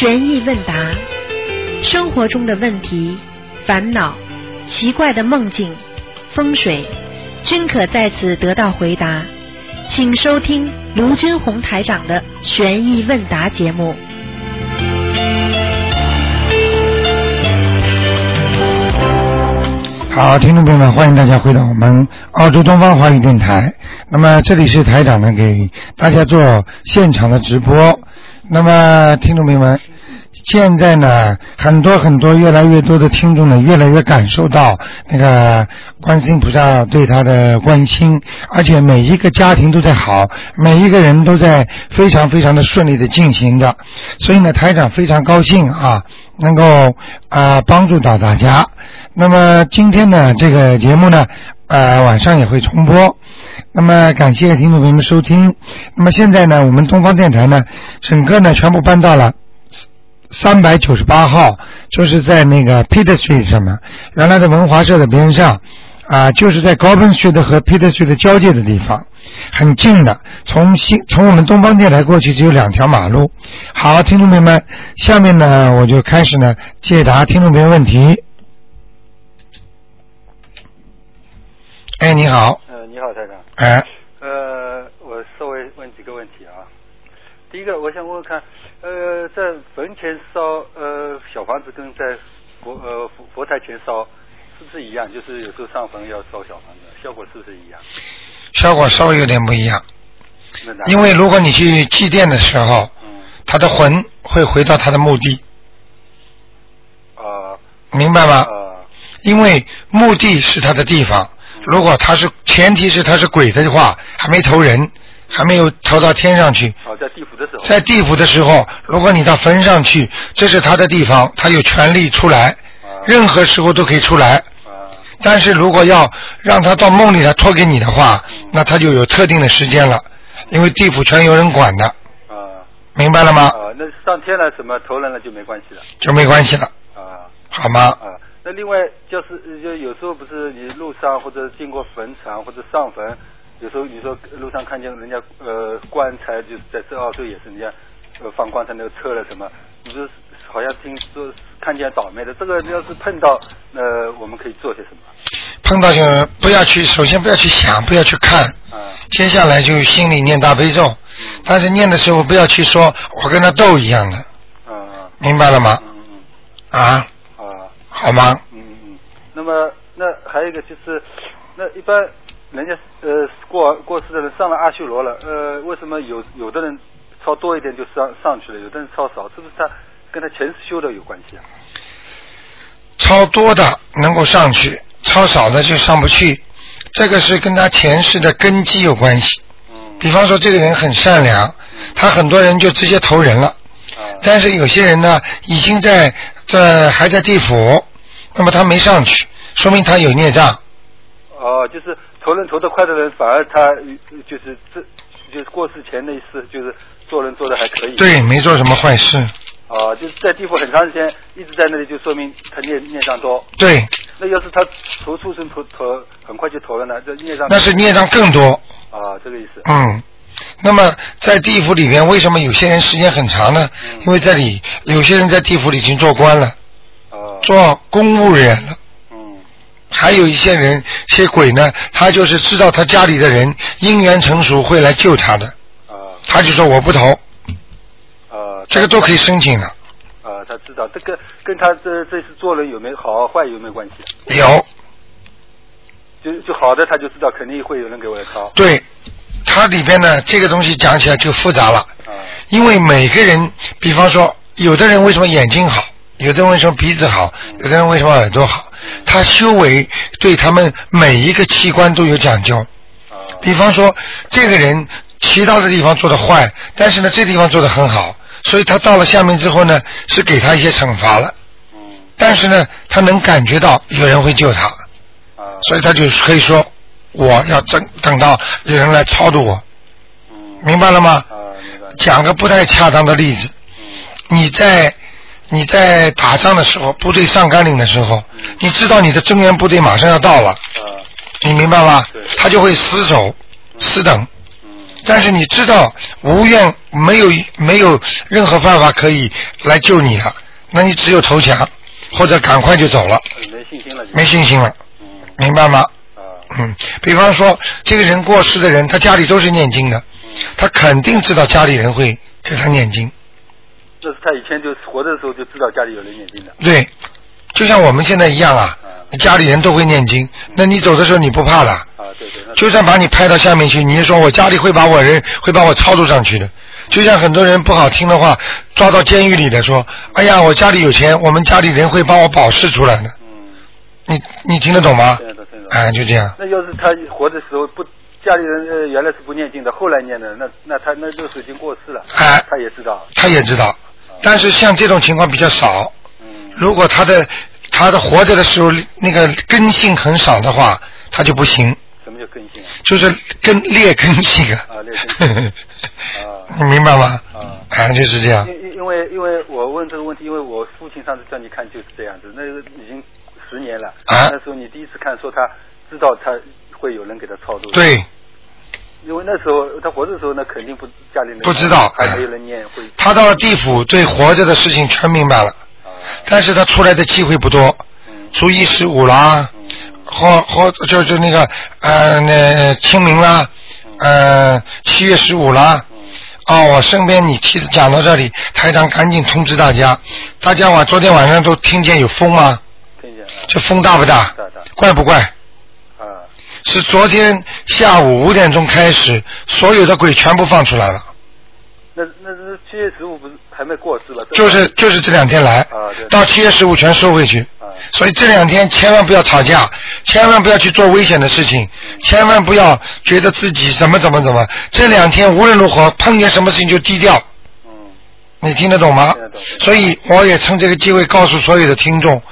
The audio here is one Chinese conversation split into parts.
悬疑问答，生活中的问题、烦恼、奇怪的梦境、风水，均可在此得到回答。请收听卢军红台长的悬疑问答节目。好，听众朋友们，欢迎大家回到我们澳洲东方华语电台。那么这里是台长呢，给大家做现场的直播。那么听众朋友们，现在呢，很多很多越来越多的听众呢，越来越感受到那个观世音菩萨对他的关心，而且每一个家庭都在好，每一个人都在非常非常的顺利的进行着。所以呢，台长非常高兴啊，能够啊帮助到大家。那么今天呢，这个节目呢，呃，晚上也会重播。那么感谢听众朋友们收听。那么现在呢，我们东方电台呢，整个呢全部搬到了三百九十八号，就是在那个 Peter Street 上面，原来的文华社的边上啊，就是在 g o b i n Street 和 Peter Street 的交界的地方，很近的。从西从我们东方电台过去只有两条马路。好，听众朋友们，下面呢我就开始呢解答听众朋友问题。哎，你好，呃，你好，台长。哎，呃，我稍微问几个问题啊。第一个，我想问问看，呃，在坟前烧呃小房子跟在佛呃佛佛台前烧是不是一样？就是有时候上坟要烧小房子，效果是不是一样？效果稍微有点不一样，因为如果你去祭奠的时候，嗯。他的魂会回到他的墓地，啊。明白吗？啊。因为墓地是他的地方，如果他是前提是他是鬼的话，还没投人，还没有投到天上去，哦，在地府的时候。在地府的时候，如果你到坟上去，这是他的地方，他有权利出来，啊任何时候都可以出来。啊但是如果要让他到梦里来托给你的话，那他就有特定的时间了，因为地府全有人管的，啊明白了吗？啊，那上天了什么投人了就没关系了就没关系了，啊。好吗？啊，那另外就是呃就有时候不是你路上或者经过坟场或者上坟，有时候你说路上看见人家呃棺材就是在这澳洲也是人家呃放棺材那个车了什么，你说好像听说看见倒霉的，这个要是碰到呃我们可以做些什么？碰到就不要去，首先不要去想，不要去看，啊接下来就心里念大悲咒，嗯但是念的时候不要去说我跟他斗一样的，啊明白了吗？啊，嗯啊好吗？嗯嗯嗯。那么那还有一个就是，那一般人家呃过过世的人上了阿修罗了，呃，为什么有有的人超多一点就上上去了，有的人超少，是不是他跟他前世修的有关系啊？超多的能够上去，超少的就上不去，这个是跟他前世的根基有关系。嗯比方说，这个人很善良，他很多人就直接投人了。啊但是有些人呢，已经在在还在地府，那么他没上去，说明他有孽障。哦，就是投人投得快的人，反而他呃就是这就是过世前那一次，就是做人做的还可以。。对，没做什么坏事。啊，就是在地府很长时间一直在那里，就说明他孽孽障多。对，那要是他投畜生投投很快就投了呢，这孽障那是孽障更多。啊，这个意思。嗯，那么在地府里面，为什么有些人时间很长呢？嗯因为这里有些人在地府里已经做官了，啊。做公务员了。嗯还有一些人，些鬼呢，他就是知道他家里的人姻缘成熟会来救他的，啊他就说我不投，啊。这个都可以申请的。啊，他知道这个跟他这这次做人有没有好坏有没有关系？有，就就好的他就知道肯定会有人给我来抄。对，它里边呢，这个东西讲起来就复杂了，啊因为每个人，比方说，有的人为什么眼睛好，有的人为什么鼻子好，有的人为什么耳朵好，他修为对他们每一个器官都有讲究。啊比方说，这个人其他的地方做的坏，但是呢，这地方做的很好，所以他到了下面之后呢，是给他一些惩罚了。嗯但是呢，他能感觉到有人会救他，啊所以他就可以说，我要等等到有人来超度我，嗯明白了吗？讲个不太恰当的例子，嗯你在你在打仗的时候，部队上甘岭的时候，你知道你的增援部队马上要到了，啊你明白吗？他就会死守、死等。嗯但是你知道无怨没有没有任何办法可以来救你了，那你只有投降或者赶快就走了，呃没信心了。没信心了，嗯明白吗？啊嗯，比方说这个人过世的人，他家里都是念经的，嗯，他肯定知道家里人会给他念经，那是他以前就活着的时候就知道家里有人念经的。对，就像我们现在一样啊，嗯家里人都会念经，那你走的时候你不怕了，啊，对对。就算把你拍到下面去，你也说我家里会把我人会把我操作上去的。就像很多人不好听的话，抓到监狱里的说，哎呀，我家里有钱，我们家里人会帮我保释出来的。嗯，你你听得懂吗听？得懂听得懂。哎，就这样。那要是他活的时候不，家里人呃原来是不念经的，后来念的，那那他那就是已经过世了。哎他也知道。他也知道，但是像这种情况比较少。嗯。如果他的他的活着的时候那个根性很少的话，他就不行，什么叫根性啊？就是根劣根性啊。啊劣根性 啊你明白吗？啊哎，就是这样。因因因为因为我问这个问题，因为我父亲上次叫你看就是这样子，那个已经十年了。啊那时候你第一次看，说他知道他会有人给他操作。。对，因为那时候他活着的时候，那肯定不家里人不知道还没有人念会他到了地府，对活着的事情全明白了，啊。但是他出来的机会不多，嗯初一十五啦，嗯或或就是那个呃那清明啦，呃七月十五啦。嗯哦，我身边你提讲到这里，台长赶紧通知大家，大家晚昨天晚上都听见有风吗？听见啊这风大不大？大大怪不怪？啊是昨天下午五点钟开始，所有的鬼全部放出来了，那那是七月十五不是还没过世了？就是就是这两天来啊，到七月十五全收回去。啊所以这两天千万不要吵架，千万不要去做危险的事情，千万不要觉得自己怎么怎么怎么。这两天无论如何碰见什么事情就低调，嗯你听得懂吗懂？所以我也趁这个机会告诉所有的听众，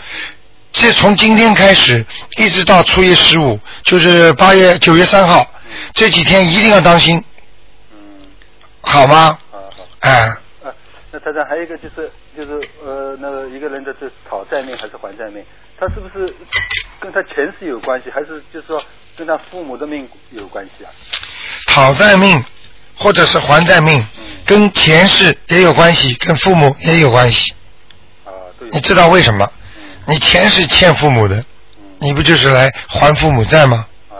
这从今天开始一直到初一十五，就是八月九月三号这几天一定要当心，嗯好吗？好好。哎，啊，那台长还有一个就是就是呃那个一个人的这讨债命还是还债命，他是不是跟他前世有关系，还是就是说跟他父母的命有关系啊？讨债命或者是还债命，跟前世也有关系，跟父母也有关系。啊，对。你知道为什么？嗯你钱是欠父母的，嗯你不就是来还父母债吗？啊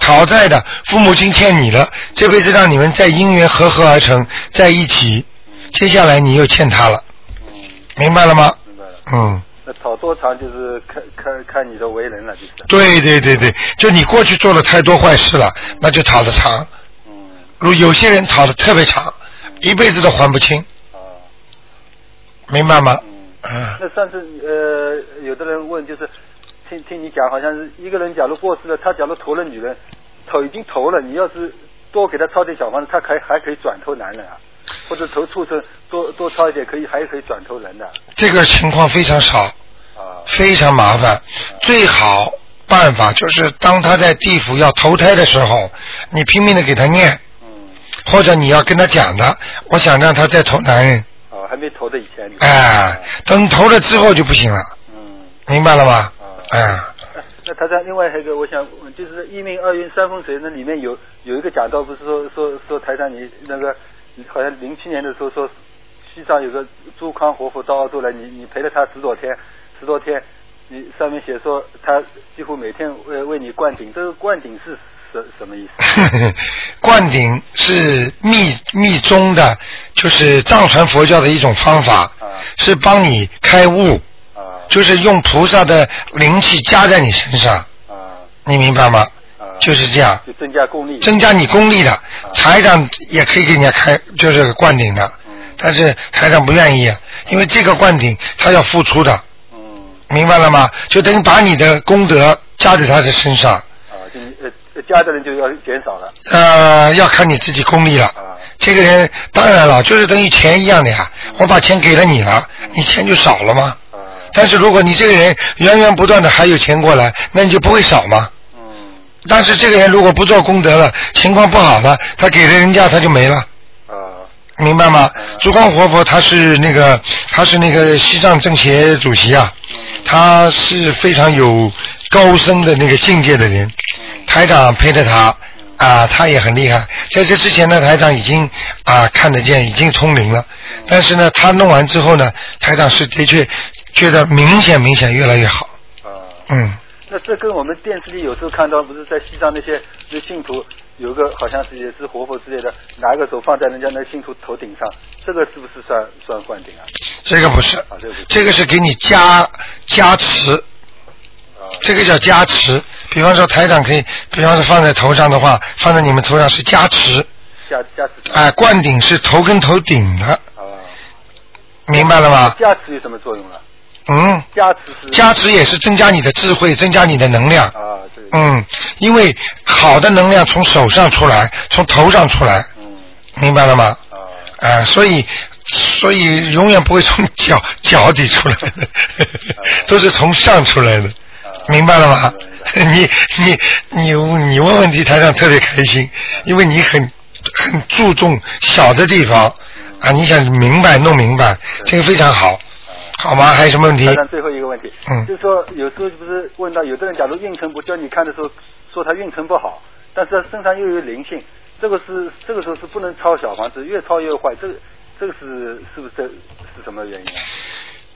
讨债的，父母亲欠你了，这辈子让你们在姻缘合合而成，在一起，接下来你又欠他了，嗯，明白了吗？明白了。嗯，那讨多长就是看看看你的为人了，就是。对对对对，就你过去做了太多坏事了，那就讨的长。嗯如有些人讨的特别长，一辈子都还不清，啊明白吗？嗯。嗯，那上次呃，有的人问，就是听听你讲，好像是一个人假如过世了，他假如投了女人，投已经投了，你要是多给他抄点小房子，他可以还可以转投男人啊，或者投畜生多多抄一点，可以还可以转投人的这个情况非常少，啊。非常麻烦。最好办法就是当他在地府要投胎的时候，你拼命的给他念，嗯。或者你要跟他讲的，我想让他再投男人，投的以前哎，等投了之后就不行了，嗯。明白了吗啊？哎，那 那他在另外还有一个，我想就是一命二运三风水，那里面有有一个讲到，不是说说说台上你那个好像零七年的时候说西藏有个朱康活佛到澳洲来，你你陪了他十多天，十多天，你上面写说他几乎每天为为你灌顶，这个灌顶是什什么意思？灌顶是密密宗的，就是藏传佛教的一种方法，啊是帮你开悟，啊就是用菩萨的灵气加在你身上，啊你明白吗？啊！就是这样，就增加功力。增加你功力的。台长也可以给人家开，就是灌顶的，嗯但是台长不愿意，因为这个灌顶他要付出的，嗯明白了吗？就等于把你的功德加在他的身上，啊，就你呃呃加的人就要减少了呃，要看你自己功力了。啊这个人当然了，就是等于钱一样的呀。我把钱给了你了，你钱就少了吗？啊但是如果你这个人源源不断的还有钱过来，那你就不会少吗？嗯但是这个人如果不做功德了，情况不好了，他给了人家他就没了，啊明白吗嗯？烛光活佛他是那个他是那个西藏政协主席啊，嗯他是非常有高深的那个境界的人，嗯台长陪着他，啊，他也很厉害。在这之前呢，台长已经啊看得见，已经通灵了。但是呢，他弄完之后呢，台长是的确觉得明显明显越来越好。啊。嗯，那这跟我们电视里有时候看到，不是在西藏那些那信徒有个好像是也是活佛之类的，拿个手放在人家那信徒头顶上，这个是不是算算灌顶啊？这个不是，啊，这个不是。这个是给你加加持，啊，这个叫加持。比方说台长可以，比方说放在头上的话，放在你们头上是加持，加加持。啊、灌顶是头跟头顶的，啊。明白了吗？加持有什么作用了？嗯，加持是。加持也是增加你的智慧，增加你的能量。啊，对。嗯，因为好的能量从手上出来，从头上出来，嗯。明白了吗？啊。啊、所以所以永远不会从脚脚底出来的，都是从上出来的，啊明白了吗？你你你你问问题，台上特别开心，因为你很很注重小的地方啊，你想明白弄明白，这个非常好，好吗？还有什么问题台？上最后一个问题，嗯就是说有时候不是问到有的人，假如运程不叫你看的时候，说他运程不好，但是他身上又有灵性，这个是这个时候是不能抄小房子，越抄越坏，这个这个是是不是这是什么原因啊？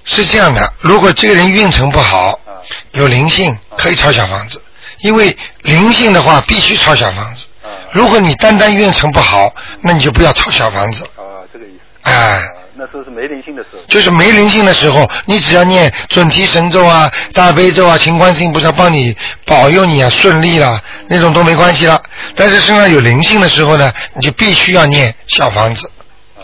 是这样的，如果这个人运程不好啊，有灵性，可以抄小房子，因为灵性的话必须抄小房子。啊如果你单单运程不好，那你就不要抄小房子。啊，这个意思。哎啊，那时候是没灵性的时候。就是没灵性的时候，你只要念准提神咒啊、大悲咒啊、情观世音菩萨帮你保佑你啊顺利啦，那种都没关系了。但是身上有灵性的时候呢，你就必须要念小房子，啊，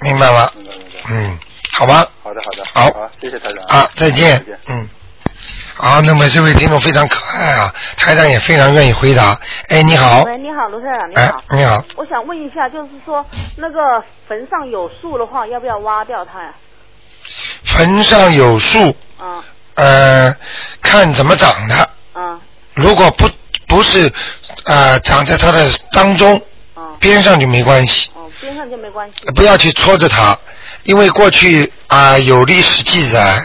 明白吗？明白明白。嗯，好吧。好的好的。好好，谢谢台长。啊，再见再见。。嗯。好，那么这位听众非常可爱啊，台长也非常愿意回答。哎，你好，喂，你好，卢台长，你哎好。，你好，我想问一下，就是说那个坟上有树的话，要不要挖掉它呀？坟上有树，嗯呃，看怎么长的。嗯如果不不是呃长在它的当中，啊边上就没关系，哦，边上就没关系。不要去戳着它，因为过去啊、有历史记载，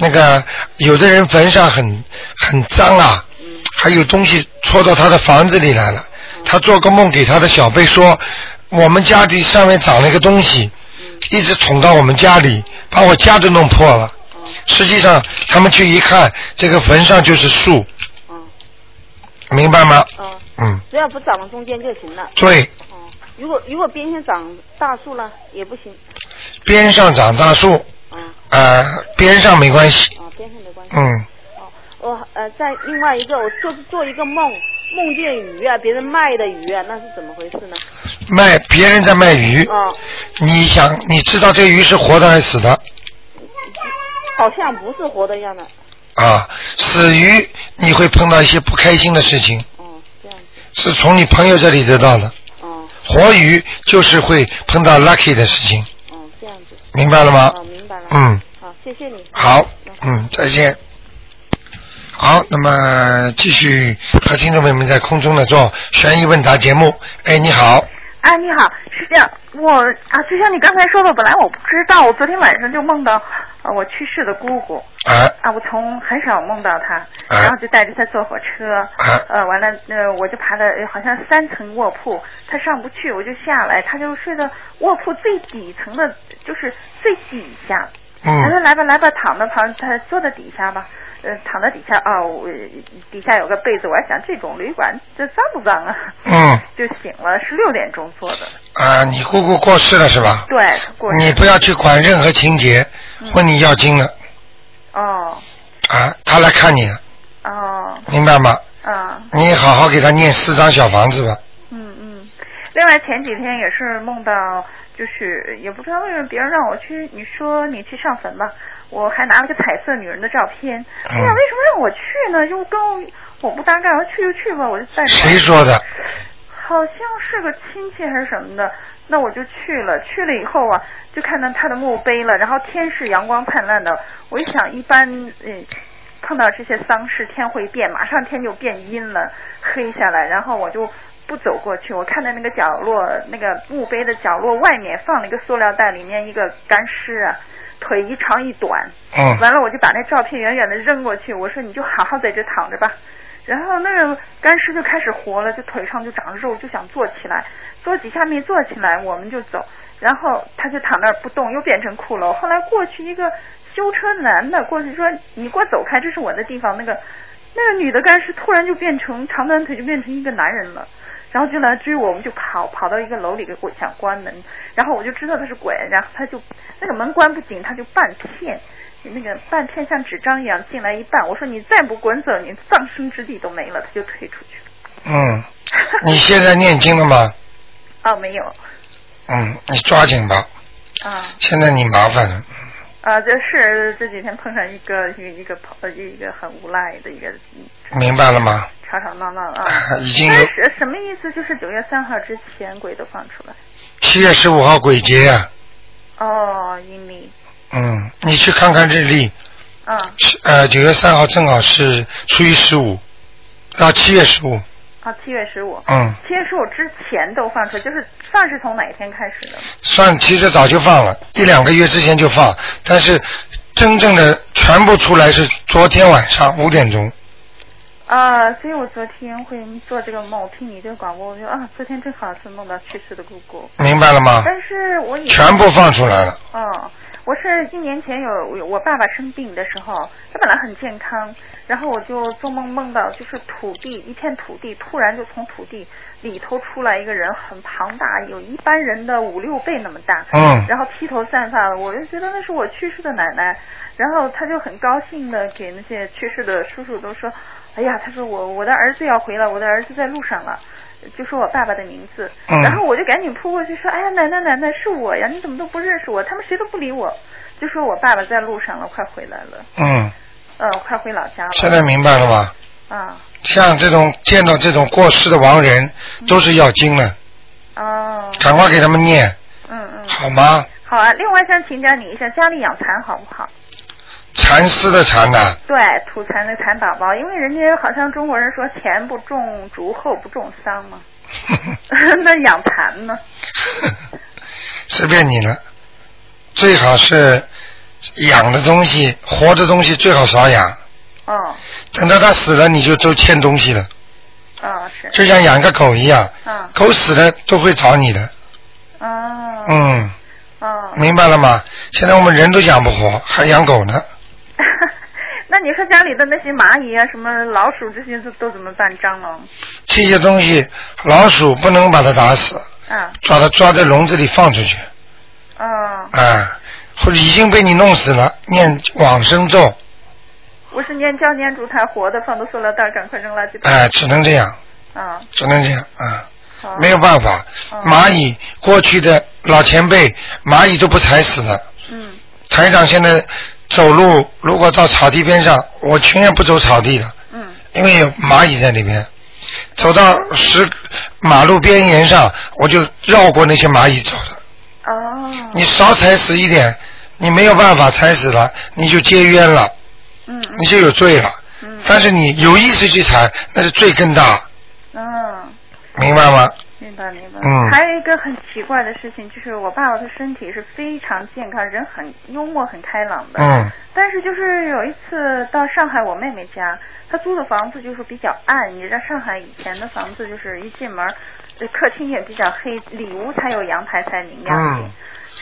那个有的人坟上很很脏啊，嗯还有东西戳到他的房子里来了。他做个梦给他的小辈说，我们家里上面长了一个东西，嗯一直捅到我们家里，把我家都弄破了。嗯实际上他们去一看，这个坟上就是树，嗯明白吗？嗯，嗯，只要不长到中间就行了。对，哦，如果如果边上长大树呢，也不行。边上长大树，啊呃，边上没关系。啊，边上没关系。嗯，哦，我呃，在另外一个，我做做一个梦，梦见鱼啊，别人卖的鱼啊，那是怎么回事呢？卖别人在卖鱼，哦，你想你知道这鱼是活的还是死的？好像不是活的样的。啊，死鱼你会碰到一些不开心的事情，哦，这样子。是从你朋友这里得到的。哦活鱼就是会碰到 lucky 的事情。明白了吗？哦，明白了。嗯，好，谢谢你。好，嗯，再见。好，那么继续和听众朋友们在空中呢做悬疑问答节目。哎，你好，哎，你好，是这样，我啊，就像你刚才说的，本来我不知道，我昨天晚上就梦到呃我去世的姑姑啊啊，我从很少梦到她，啊然后就带着她坐火车，啊呃，完了呃我就爬了呃好像三层卧铺，她上不去，我就下来，她就睡到卧铺最底层的，就是最底下，她说嗯来吧来吧，躺着躺，他坐在底下吧，呃，躺在底下啊，我底下有个被子，我还想这种旅馆这脏不脏啊？嗯 就醒了，是六点钟做的。啊，你姑姑过世了是吧？对，过世你不要去管任何情节，嗯问你要经了哦啊，他来看你了，哦明白吗？啊你好好给他念四张小房子吧。另外前几天也是梦到，就是也不知道为什么别人让我去，你说你去上坟吧，我还拿了个彩色女人的照片。哎呀，嗯为什么让我去呢？又跟我我不搭嘎，我说去就去吧，我就带着。谁说的？好像是个亲戚还是什么的，那我就去了。去了以后啊，就看到他的墓碑了，然后天是阳光灿烂的。我一想，一般嗯碰到这些丧事，天会变，马上天就变阴了，黑下来，然后我就。不走过去，我看到那个角落，那个墓碑的角落外面放了一个塑料袋，里面一个干尸啊，腿一长一短。嗯完了，我就把那照片远远的扔过去，我说你就好好在这躺着吧。然后那个干尸就开始活了，就腿上就长肉，就想坐起来，坐几下没坐起来，我们就走，然后他就躺那儿不动，又变成骷髅。后来过去一个修车男的过去说：“你给我走开，这是我的地方。”那个那个女的干尸突然就变成长短腿，就变成一个男人了。然后就来追我，我们就跑跑到一个楼里给我想关门，然后我就知道他是鬼，然后他就那个门关不紧，他就半片，那个半片像纸张一样进来一半，我说你再不滚走，你葬身之地都没了，他就退出去了。嗯，你现在念经了吗？哦，没有。嗯，你抓紧吧。啊。现在你麻烦了。啊，这是这几天碰上一个一个一个朋一个很无赖的一个。明白了吗？吵吵闹闹啊！已经有。但是什么意思？就是九月三号之前鬼都放出来。七月十五号鬼节呀。哦，阴历。嗯，你去看看日历。嗯。呃，九月三号正好是初一十五，到七月十五。啊，七月十五。嗯。七月十五之前都放出来，就是算是从哪一天开始的？算，其实早就放了，一两个月之前就放，但是真正的全部出来是昨天晚上五点钟。啊，所以我昨天会做这个梦，听你这个广播，我就啊，昨天正好是梦到去世的姑姑。明白了吗？但是我以全部放出来了。嗯，我是一年前有我爸爸生病的时候，他本来很健康，然后我就做梦梦到就是土地一片土地，突然就从土地里头出来一个人，很庞大，有一般人的五六倍那么大。嗯。然后披头散发的，我就觉得那是我去世的奶奶，然后他就很高兴的给那些去世的叔叔都说。哎呀，他说我我的儿子要回来，我的儿子在路上了，就说我爸爸的名字，然后我就赶紧扑过去说，哎呀奶奶奶奶是我呀，你怎么都不认识我？他们谁都不理我，就说我爸爸在路上了，快回来了。嗯。呃，快回老家了。现在明白了吧？啊。像这种见到这种过世的亡人，都是要经的。哦。赶快给他们念。嗯嗯。好吗？好啊，另外想请教你一下，家里养蚕好不好？蚕丝的蚕呐，对，土蚕的蚕宝宝，因为人家好像中国人说前不种竹，后不种桑嘛 那养蚕呢？随便你了，最好是养的东西，活的东西最好少养。哦。等到它死了，你就都欠东西了。哦，是。就像养个狗一样。嗯。狗死了都会找你的。哦。嗯。哦。明白了吗？现在我们人都养不活，还养狗呢。那你说家里的那些蚂蚁啊，什么老鼠这些都都怎么办？蟑螂？这些东西，老鼠不能把它打死，啊，抓它抓在笼子里放出去。啊。啊，或者已经被你弄死了，念往生咒。我是念叫念住它活的，放到塑料袋，赶快扔垃圾桶。哎，只能这样。啊。只能这样啊。没有办法，蚂蚁过去的老前辈，蚂蚁都不踩死的。嗯。台长现在。走路如果到草地边上，我情愿不走草地的，嗯，因为有蚂蚁在里面。走到石马路边沿上，我就绕过那些蚂蚁走的。哦。你少踩死一点，你没有办法踩死了，你就结冤了。嗯。你就有罪了。嗯。但是你有意识去踩，那是罪更大。嗯。明白吗？明白明白。嗯。还有一个很奇怪的事情，就是我爸爸的身体是非常健康，人很幽默、很开朗的。嗯。但是就是有一次到上海我妹妹家，她租的房子就是比较暗，你知道上海以前的房子就是一进门，客厅也比较黑，里屋才有阳台才明亮嗯。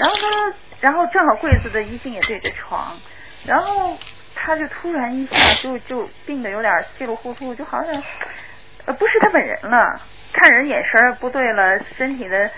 然后她，然后正好柜子的衣襟也对着床，然后她就突然一下就就病的有点稀里糊涂，就好像呃不是他本人了。看人眼神不对了，身体的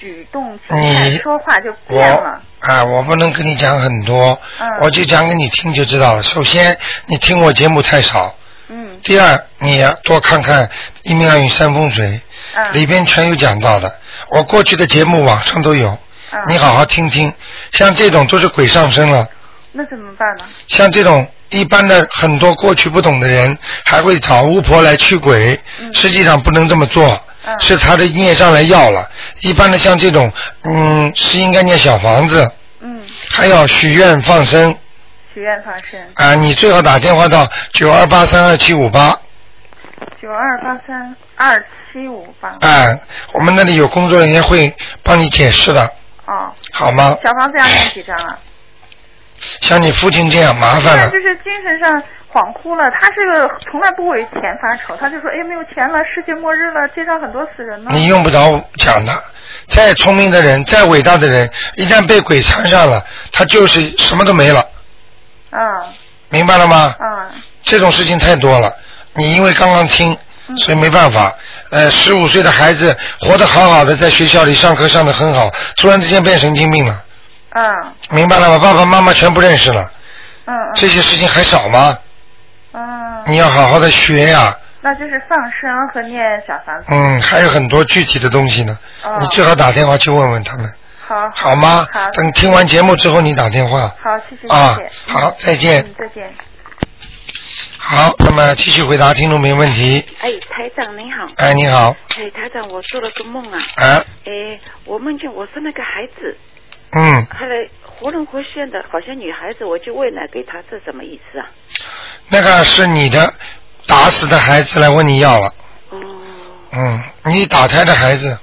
举动、你说话就变了。啊，我不能跟你讲很多，嗯、我就讲给你听就知道了。首先，你听我节目太少。嗯。第二，你要多看看《一命二运三风水》，嗯、里边全有讲到的。我过去的节目网上都有，嗯、你好好听听。像这种都是鬼上身了。那怎么办呢？像这种。一般的很多过去不懂的人，还会找巫婆来驱鬼，嗯、实际上不能这么做，嗯、是他的孽上来要了。一般的像这种，嗯，是应该念小房子，嗯，还要许愿放生，许愿放生。啊，你最好打电话到九二八三二七五八，九二八三二七五八，啊，我们那里有工作人员会帮你解释的，哦，好吗？小房子要念几张啊？像你父亲这样麻烦了。就是精神上，恍惚了。他是个从来不为钱发愁，他就说：“哎，没有钱了，世界末日了，街上很多死人了。”你用不着讲的，再聪明的人，再伟大的人，一旦被鬼缠上了，他就是什么都没了，嗯明白了吗？嗯这种事情太多了，你因为刚刚听，所以没办法。呃，十五岁的孩子活得好好的，在学校里上课上得很好，突然之间变神经病了，嗯明白了吗？爸爸妈妈全不认识了，嗯这些事情还少吗？嗯，你要好好的学呀、那就是放生和念小房子。嗯，还有很多具体的东西呢，哦你最好打电话去问问他们，好，好吗？好，等听完节目之后你打电话。好，谢谢，啊谢谢。好再见嗯，再见。好，那么继续回答听众朋友问题。哎，台长您好。哎，你好，哎，台长，我做了个梦啊。啊，哎，我梦见我生了个孩子，嗯，后来活灵活现的，好像女孩子，我就喂奶给她，这什么意思啊？那个是你的打死的孩子来问你要了，哦嗯，你打胎的孩子，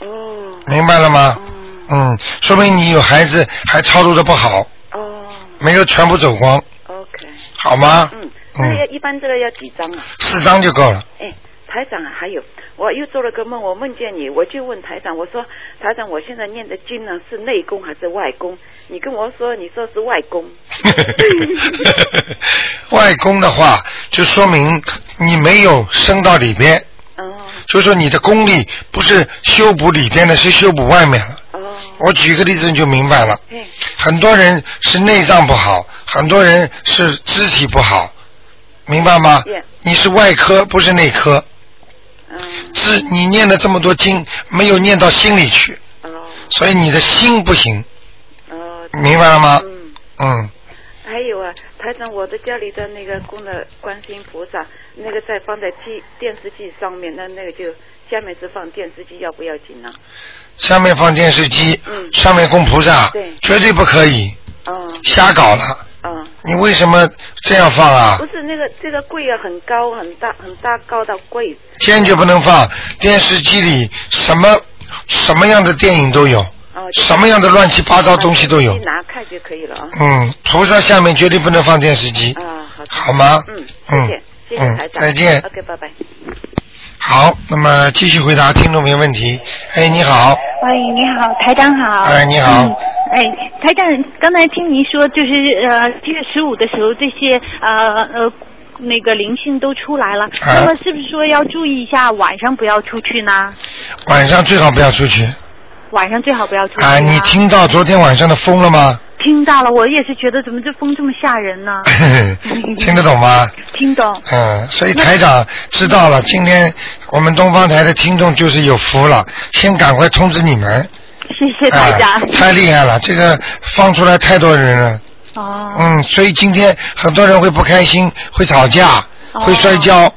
哦明白了吗？哦嗯，说明你有孩子还操作的不好，哦没有全部走光，，OK，好吗？嗯，那要一般这个要几张啊？四张就够了。哎，台长啊，还有，我又做了个梦，我梦见你，我就问台长，我说台长，我现在念的经呢是内功还是外功？你跟我说，你说是外功。外功的话，就说明你没有升到里边，哦就说你的功力不是修补里边的，是修补外面了。哦，我举个例子你就明白了。嗯很多人是内脏不好，很多人是肢体不好，明白吗你是外科，不是内科。嗯。是你念了这么多经，没有念到心里去，哦。所以你的心不行，哦，明白了吗？嗯。嗯，还有啊，台长，我的家里的那个供的观世音菩萨，那个在放在机电视机上面，那那个就下面是放电视机，要不要紧呢、下面放电视机，嗯。上面供菩萨，对。绝对不可以哦。瞎搞了。哦，你为什么这样放啊不？是那个这个柜啊，很高很大很大高的柜子。坚决不能放。电视机里什么什么样的电影都有，哦，什么样的乱七八糟东西都有一。拿看就可以了啊。嗯，菩萨下面绝对不能放电视机，啊，好。好吗？嗯，嗯谢谢，谢台长。再见 OK，拜拜。好，那么继续回答听众朋友问题。哎，你好，喂，你好，台长好。哎你好嗯哎，台长，刚才听您说，就是呃，七月十五的时候，这些呃呃那个灵性都出来了，啊那么是不是说要注意一下晚上不要出去呢？晚上最好不要出去。晚上最好不要出去、啊，你听到昨天晚上的风了吗？听到了，我也是觉得怎么这风这么吓人呢？听得懂吗？听懂。嗯，所以台长知道了，今天我们东方台的听众就是有福了，先赶快通知你们。谢谢台长。啊太厉害了，这个放出来太多人了。哦。嗯，所以今天很多人会不开心，会吵架，哦会摔跤。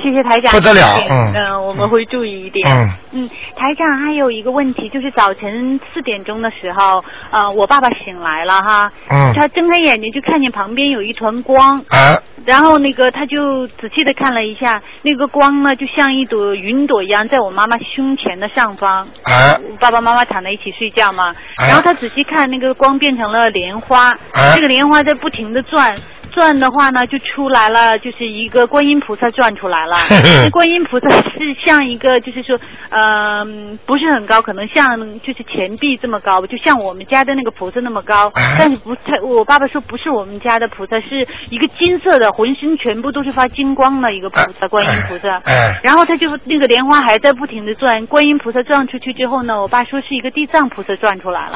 谢谢台长。不得了嗯。嗯，我们会注意一点。嗯。嗯，台长还有一个问题，就是早晨四点钟的时候，呃，我爸爸醒来了哈，嗯。他睁开眼睛就看见旁边有一团光，啊，然后那个他就仔细的看了一下，那个光呢就像一朵云朵一样，在我妈妈胸前的上方。啊。爸爸妈妈躺在一起睡觉嘛，哎然后他仔细看那个光变成了莲花，啊。这个莲花在不停的转。转的话呢，就出来了，就是一个观音菩萨转出来了。那观音菩萨是像一个，就是说，嗯、不是很高，可能像就是钱币这么高，就像我们家的那个菩萨那么高。哎但是不太，我爸爸说不是我们家的菩萨，是一个金色的，浑身全部都是发金光的一个菩萨，观音菩萨。哎然后他就那个莲花还在不停的转，观音菩萨转出去之后呢，我爸说是一个地藏菩萨转出来了。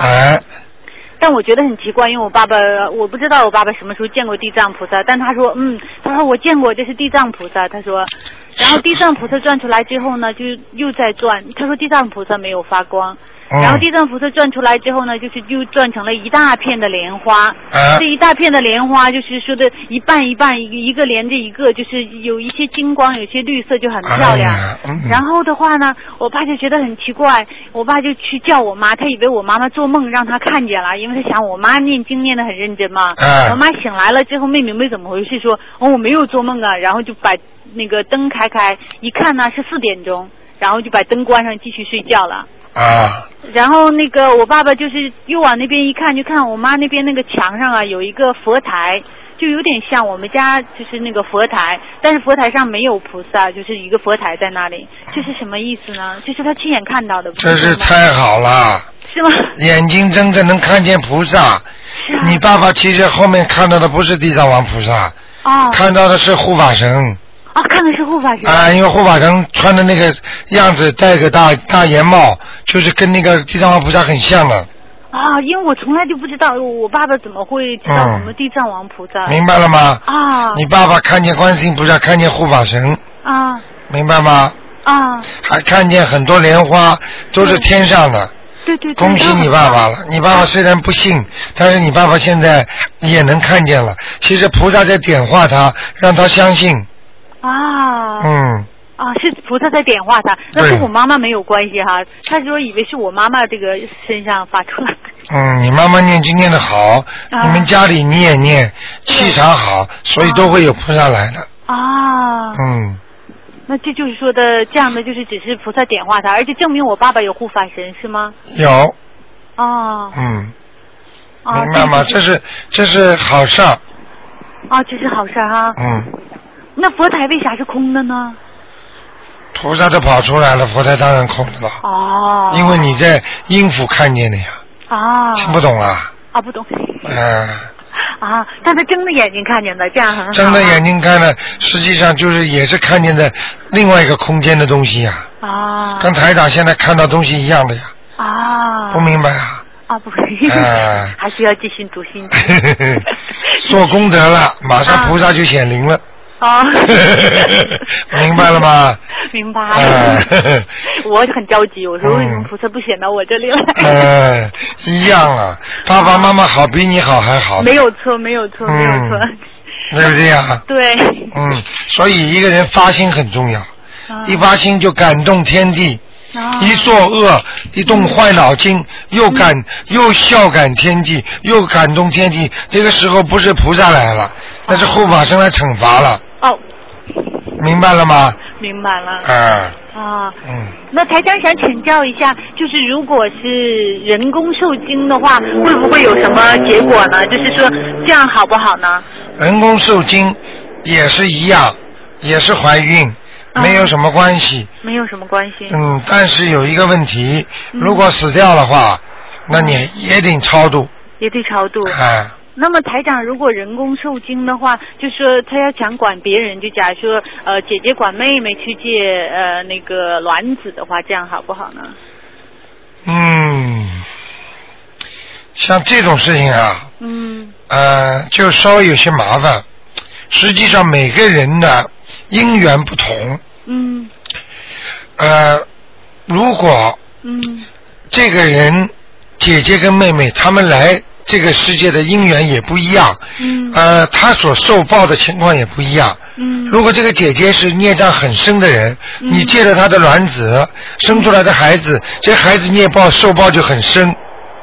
但我觉得很奇怪，因为我爸爸我不知道我爸爸什么时候见过地藏菩萨，但他说嗯，他说我见过，这是地藏菩萨，他说，然后地藏菩萨转出来之后呢，就又在转，他说地藏菩萨没有发光。嗯然后地藏菩萨转出来之后呢，就是又转成了一大片的莲花，啊。这一大片的莲花就是说的一半一半，一个连着一个，就是有一些金光，有些绿色，就很漂亮。然后的话呢，我爸就觉得很奇怪，我爸就去叫我妈，他以为我妈妈做梦让他看见了，因为他想我妈念经念得很认真嘛。哎。我妈醒来了之后没明白怎么回事，说哦我没有做梦啊，然后就把那个灯开开，一看呢是四点钟，然后就把灯关上继续睡觉了。啊，然后那个我爸爸就是又往那边一看，就看我妈那边那个墙上啊有一个佛台，就有点像我们家就是那个佛台，但是佛台上没有菩萨，就是一个佛台在那里，这是什么意思呢？就是他亲眼看到的。真是太好了。是吗？眼睛睁着能看见菩萨。是啊。你爸爸其实后面看到的不是地藏王菩萨，哦。看到的是护法神。啊，看的是护法神。啊，因为护法神穿的那个样子，戴个大大檐帽，就是跟那个地藏王菩萨很像的。啊，因为我从来就不知道，我爸爸怎么会知道什么地藏王菩萨？明白了吗？啊。你爸爸看见观世音菩萨，看见护法神。啊。明白吗？啊。还看见很多莲花，都是天上的。对对对。恭喜你爸爸了！你爸爸虽然不信，但是你爸爸现在也能看见了。其实菩萨在点化他，让他相信。啊。嗯。啊，是菩萨在点化他，那跟我妈妈没有关系哈。他说以为是我妈妈这个身上发出来。嗯，你妈妈念经念的好，你们家里你也念，气场好，所以都会有菩萨来的。啊。嗯。那这就是说的，这样的就是只是菩萨点化他，而且证明我爸爸有护法神是吗？有。哦。嗯。啊。明白吗？这是这是好事儿。啊，这是好事儿哈。嗯。那佛台为啥是空的呢？菩萨都跑出来了，佛台当然空的了。哦。因为你在阴府看见的呀。啊。听不懂啊？啊，不懂。嗯。啊，但他睁着眼睛看见的，这样很好。睁着眼睛看的，实际上就是也是看见的另外一个空间的东西呀。啊。跟台长现在看到东西一样的呀。啊。不明白啊？啊，不。还是要继续读心。做功德了，马上菩萨就显灵了。啊，明白了吗？明白了。我很着急，我说为什么菩萨不显到我这里来？嗯，一样啊，爸爸妈妈好比你好还好。没有错，没有错，没有错。对不对呀？对。嗯，所以一个人发心很重要，一发心就感动天地。一作恶，一动坏脑筋，又感又孝感天地，又感动天地。这个时候不是菩萨来了，那是护法神来惩罚了。哦，明白了吗？明白了。啊。啊。嗯。那台长想请教一下，就是如果是人工受精的话，会不会有什么结果呢？就是说这样好不好呢？人工受精也是一样，也是怀孕。没有什么关系，没有什么关系。嗯，但是有一个问题，如果死掉的话，那你也得超度。也得超度。哎。那么台长，如果人工受精的话，就说他要想管别人，就假如说呃姐姐管妹妹去借呃那个卵子的话，这样好不好呢？嗯，像这种事情啊，嗯，呃，就稍微有些麻烦。实际上每个人的因缘不同。嗯。呃，如果嗯这个人姐姐跟妹妹他们来这个世界的因缘也不一样。嗯。呃，他所受报的情况也不一样。嗯。如果这个姐姐是孽障很深的人，你借了她的卵子生出来的孩子，这孩子孽报受报就很深。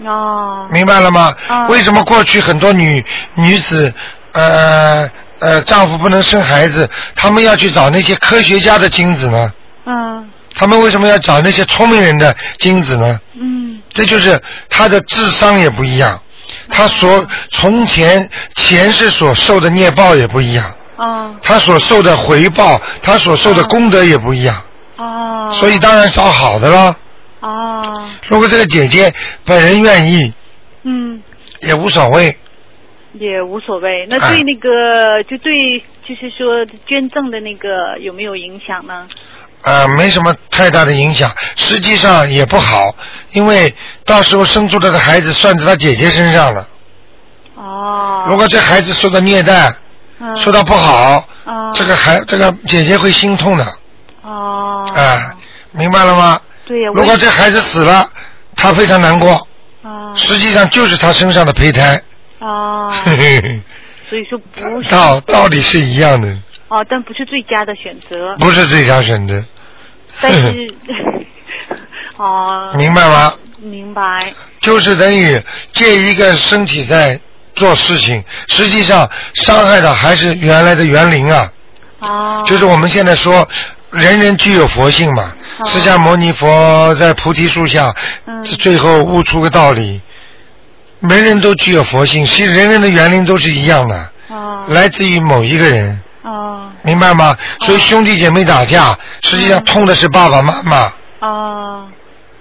哦。明白了吗？哦。为什么过去很多女女子呃？呃，丈夫不能生孩子，他们要去找那些科学家的精子呢？嗯。他们为什么要找那些聪明人的精子呢？嗯。这就是他的智商也不一样，他所从前前世所受的孽报也不一样。哦。他所受的回报，他所受的功德也不一样。哦。所以当然找好的了。哦。如果这个姐姐本人愿意。嗯。也无所谓。也无所谓，那对那个、就对，就是说捐赠的那个有没有影响呢？啊，没什么太大的影响，实际上也不好，因为到时候生出来的孩子算在他姐姐身上了。哦。如果这孩子受到虐待，嗯、受到不好，哦、这个孩这个姐姐会心痛的。哦。啊，明白了吗？对呀。如果这孩子死了，他非常难过。哦。实际上就是他身上的胚胎。哦，所以说不是道道理是一样的。哦，但不是最佳的选择。不是最佳选择。但是，哦。明白吗？明白。就是等于借一个身体在做事情，实际上伤害的还是原来的园林啊。哦。就是我们现在说，人人具有佛性嘛。哦、释迦牟尼佛在菩提树下，嗯、最后悟出个道理。人人都具有佛性，其实人人的园林都是一样的。哦来自于某一个人，哦明白吗？所以兄弟姐妹打架，实际上痛的是爸爸妈妈，哦，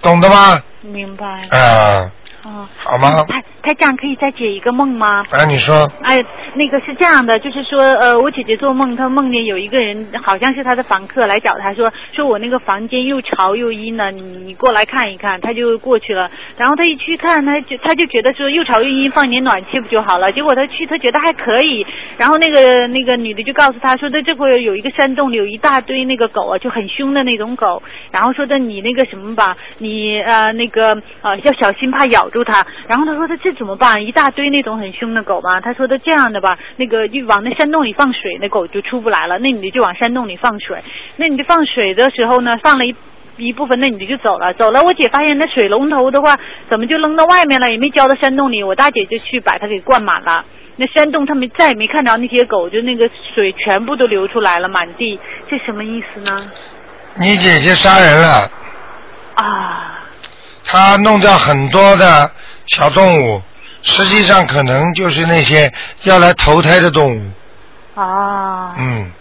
懂的吗？明白。啊，哦，好吗？台台长可以再解一个梦吗？哎，你说，哎，那个是这样的，就是说，呃，我姐姐做梦，她梦见有一个人，好像是她的房客来找她说，说我那个房间又潮又阴呢，你你过来看一看，她就过去了。然后她一去看，她就她就觉得说又潮又阴，放点暖气不就好了？结果她去，她觉得还可以。然后那个那个女的就告诉她说，在这会儿有一个山洞里有一大堆那个狗啊，就很凶的那种狗。然后说的你那个什么吧，你呃那个呃要小心，怕咬住它。然后她说她这怎么办？一大堆那种很凶的狗嘛。他说的这样的吧，那个就往那山洞里放水，那狗就出不来了。那女的就往山洞里放水。那你就放水的时候呢，放了一。一部分那女的就走了，走了。我姐发现那水龙头的话，怎么就扔到外面了，也没浇到山洞里。我大姐就去把它给灌满了。那山洞他们再也没看着那些狗，就那个水全部都流出来了，满地。这什么意思呢？你姐姐杀人了，啊，她弄掉很多的小动物，实际上可能就是那些要来投胎的动物。啊，嗯，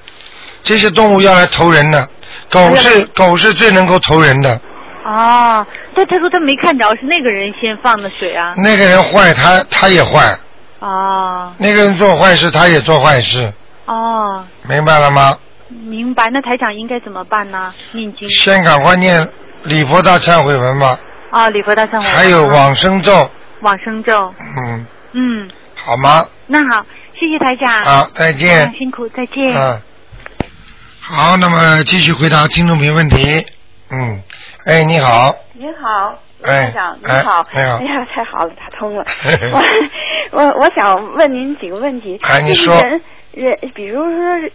这些动物要来投人的，狗是狗是最能够投人的。啊，但他说他没看着是那个人先放的水啊。那个人坏，他他也坏；啊，那个人做坏事，他也做坏事，哦，明白了吗？明白。那台长应该怎么办呢？念经。先赶快念礼佛大忏悔文吧，啊，礼佛大忏悔。还有往生咒，往生咒。嗯，嗯，好吗？那好，谢谢台长。好，再见啊。辛苦，再见。嗯，好，那么继续回答听众朋友问题。嗯，哎，你好，你好，哎台长。你好哎呀，太好了，打通了。我我我想问您几个问题。哎你说就是人人，比如说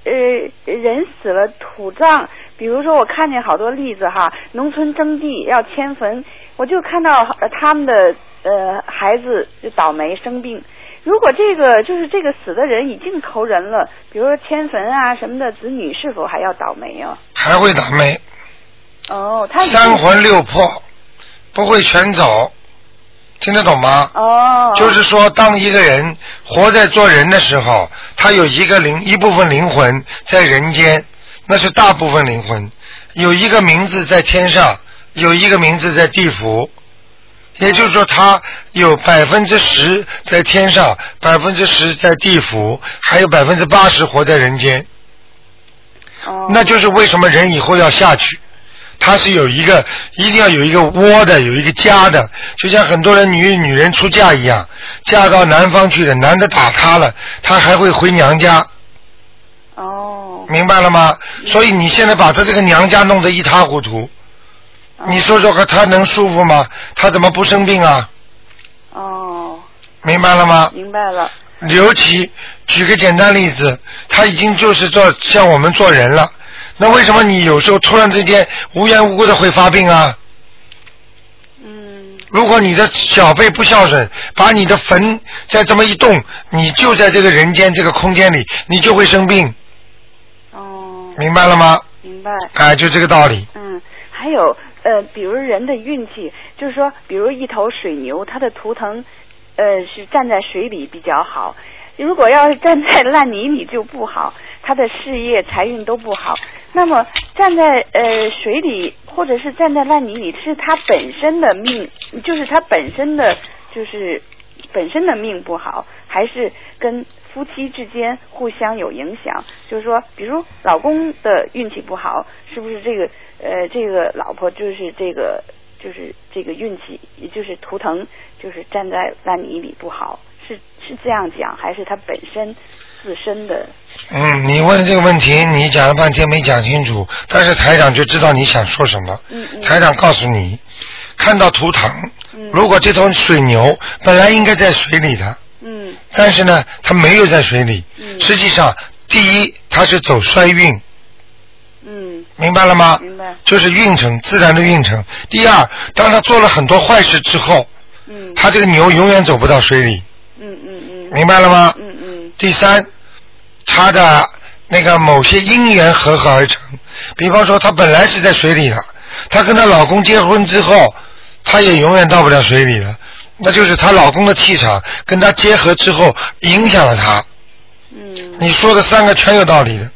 呃，人死了土葬，比如说我看见好多例子哈，农村征地要迁坟，我就看到呃他们的呃孩子就倒霉生病。如果这个就是这个死的人已经投人了，比如说迁坟啊什么的，子女是否还要倒霉啊？还会倒霉，哦，他三魂六魄不会全走，听得懂吗？哦，就是说，当一个人活在做人的时候，他有一个灵一部分灵魂在人间，那是大部分灵魂，有一个名字在天上，有一个名字在地府。也就是说，他有百分之十在天上，百分之十在地府，还有百分之八十活在人间。哦那就是为什么人以后要下去，他是有一个一定要有一个窝的，有一个家的，就像很多人女女人出嫁一样，嫁到男方去了，男的打她了，她还会回娘家，哦，明白了吗？所以你现在把她这个娘家弄得一塌糊涂，你说说看，她能舒服吗？她怎么不生病啊？哦，明白了吗？明白了。尤其举个简单例子，他已经就是做像我们做人了，那为什么你有时候突然之间无缘无故的会发病啊？嗯。如果你的小辈不孝顺，把你的坟再这么一动，你就在这个人间这个空间里，你就会生病。哦。明白了吗？明白。哎，就这个道理。嗯，还有呃，比如人的运气，就是说，比如一头水牛，它的图腾呃是站在水里比较好，如果要是站在烂泥里就不好，它的事业财运都不好。那么站在呃水里，或者是站在烂泥里，是他本身的命，就是他本身的就是本身的命不好，还是跟夫妻之间互相有影响？就是说，比如老公的运气不好，是不是这个呃这个老婆就是这个就是这个运气，也就是图腾就是站在烂泥里不好？是是这样讲，还是他本身自身的？嗯，你问这个问题，你讲了半天没讲清楚，但是台长就知道你想说什么。嗯嗯台长告诉你，看到图腾，嗯如果这头水牛本来应该在水里的，嗯但是呢，它没有在水里。嗯实际上，第一，它是走衰运，嗯明白了吗？明白就是运程，自然的运程。第二，当他做了很多坏事之后，嗯他这个牛永远走不到水里，嗯嗯嗯明白了吗？第三，他的那个某些因缘合合而成，比方说她本来是在水里的，她跟她老公结婚之后，她也永远到不了水里了，那就是她老公的气场跟她结合之后影响了她，嗯你说的三个全有道理的，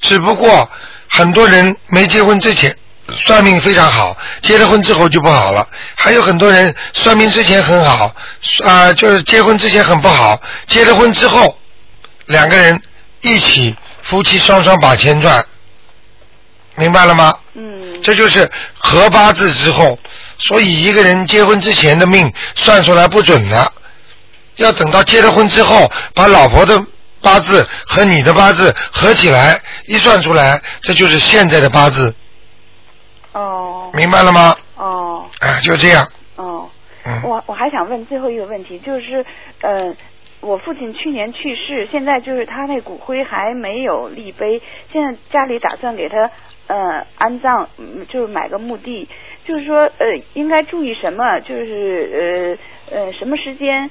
只不过很多人没结婚之前算命非常好，结了婚之后就不好了；还有很多人算命之前很好，啊、就是结婚之前很不好，结了婚之后两个人一起夫妻双双把钱赚，明白了吗？嗯。这就是合八字之后，所以一个人结婚之前的命算出来不准的，要等到结了婚之后，把老婆的八字和你的八字合起来，一算出来，这就是现在的八字，哦明白了吗？哦哎，就这样，哦，嗯，我我还想问最后一个问题，就是呃，我父亲去年去世，现在就是他那骨灰还没有立碑，现在家里打算给他呃安葬，嗯就是买个墓地，就是说呃应该注意什么？就是呃呃什么时间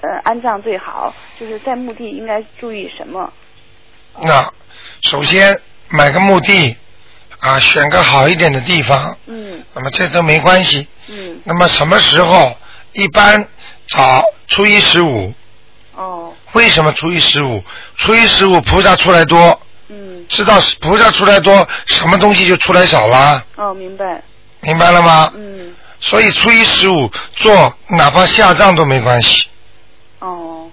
呃安葬最好？就是在墓地应该注意什么？那首先买个墓地啊，选个好一点的地方，嗯那么这都没关系。嗯那么什么时候？一般早初一十五。哦为什么初一十五？初一十五菩萨出来多，嗯知道菩萨出来多，什么东西就出来少了，哦明白明白了吗？嗯所以初一十五做，哪怕下葬都没关系，哦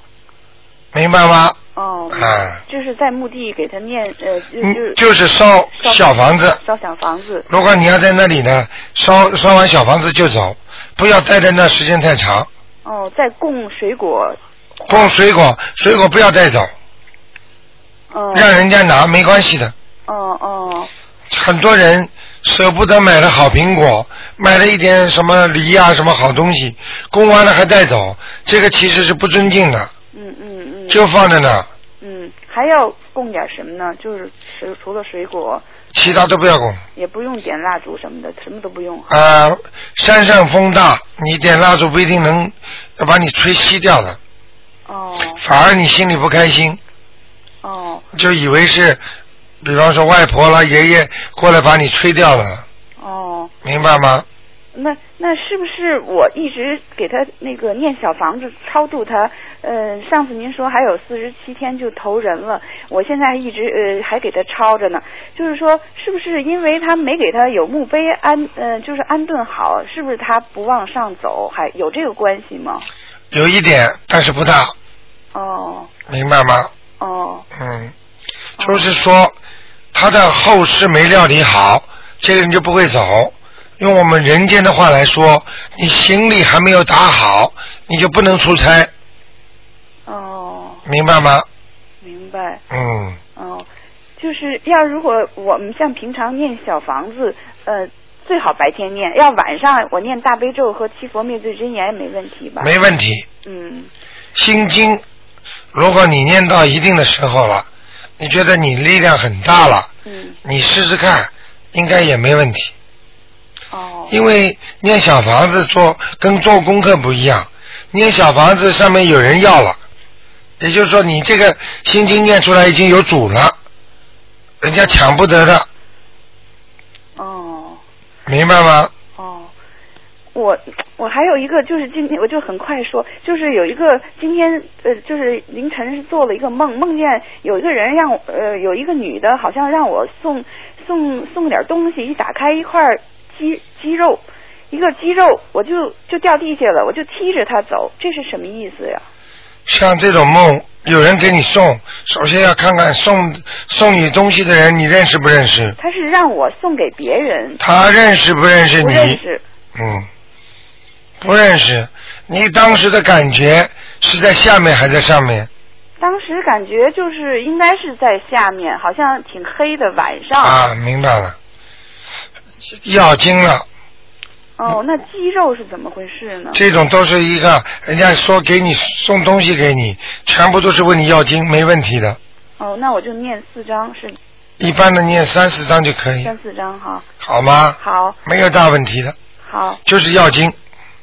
明白吗？哦，啊，就是在墓地给他念呃就是就是烧小房子。烧小房子。如果你要在那里呢，烧烧完小房子就走，不要待在那时间太长。哦，在供水果。供水果，水果不要带走，哦。让人家拿没关系的。哦哦。很多人舍不得买了好苹果，买了一点什么梨啊什么好东西，供完了还带走，这个其实是不尊敬的，嗯嗯嗯。就放在那，嗯还要供点什么呢？就是除除了水果，其他都不要供。也不用点蜡烛什么的，什么都不用。呃，山上风大，你点蜡烛不一定能要把你吹熄掉的，哦。反而你心里不开心，哦。就以为是，比方说外婆啦、爷爷过来把你吹掉了，哦，明白吗？那那是不是我一直给他那个念小房子超度他？呃，上次您说还有四十七天就投人了，我现在一直呃还给他抄着呢。就是说，是不是因为他没给他有墓碑安呃就是安顿好，是不是他不往上走？还有这个关系吗？有一点，但是不大，哦明白吗？哦嗯，就是说他的后事没料理好，这个人就不会走。用我们人间的话来说，你行李还没有打好，你就不能出差，哦，明白吗？明白。嗯，哦，就是要如果我们像平常念小房子，呃，最好白天念，要晚上我念大悲咒和七佛灭罪真言没问题吧？没问题。嗯心经，如果你念到一定的时候了，你觉得你力量很大了，嗯你试试看，应该也没问题。哦。因为念小房子做跟做功课不一样，念小房子上面有人要了，也就是说你这个心经念出来已经有主了，人家抢不得的，哦。明白吗？哦，我我还有一个就是今天我就很快说，就是有一个今天呃就是凌晨是做了一个梦，梦见有一个人让我呃有一个女的好像让我送送送点东西，一打开一块鸡鸡肉。一个肌肉，我就就掉地下了，我就踢着他走，这是什么意思呀？像这种梦，有人给你送，首先要看看送送你东西的人，你认识不认识？他是让我送给别人，他认识不认识不你？认识。嗯，不认识。你当时的感觉是在下面还在上面？当时感觉就是应该是在下面，好像挺黑的，晚上。啊，明白了，要精了。哦，那肌肉是怎么回事呢？这种都是一个人家说给你送东西给你，全部都是问你要经，没问题的。哦，那我就念四张，是一般的念三四张就可以，三四张哈。好吗？好，没有大问题的，好，就是要经。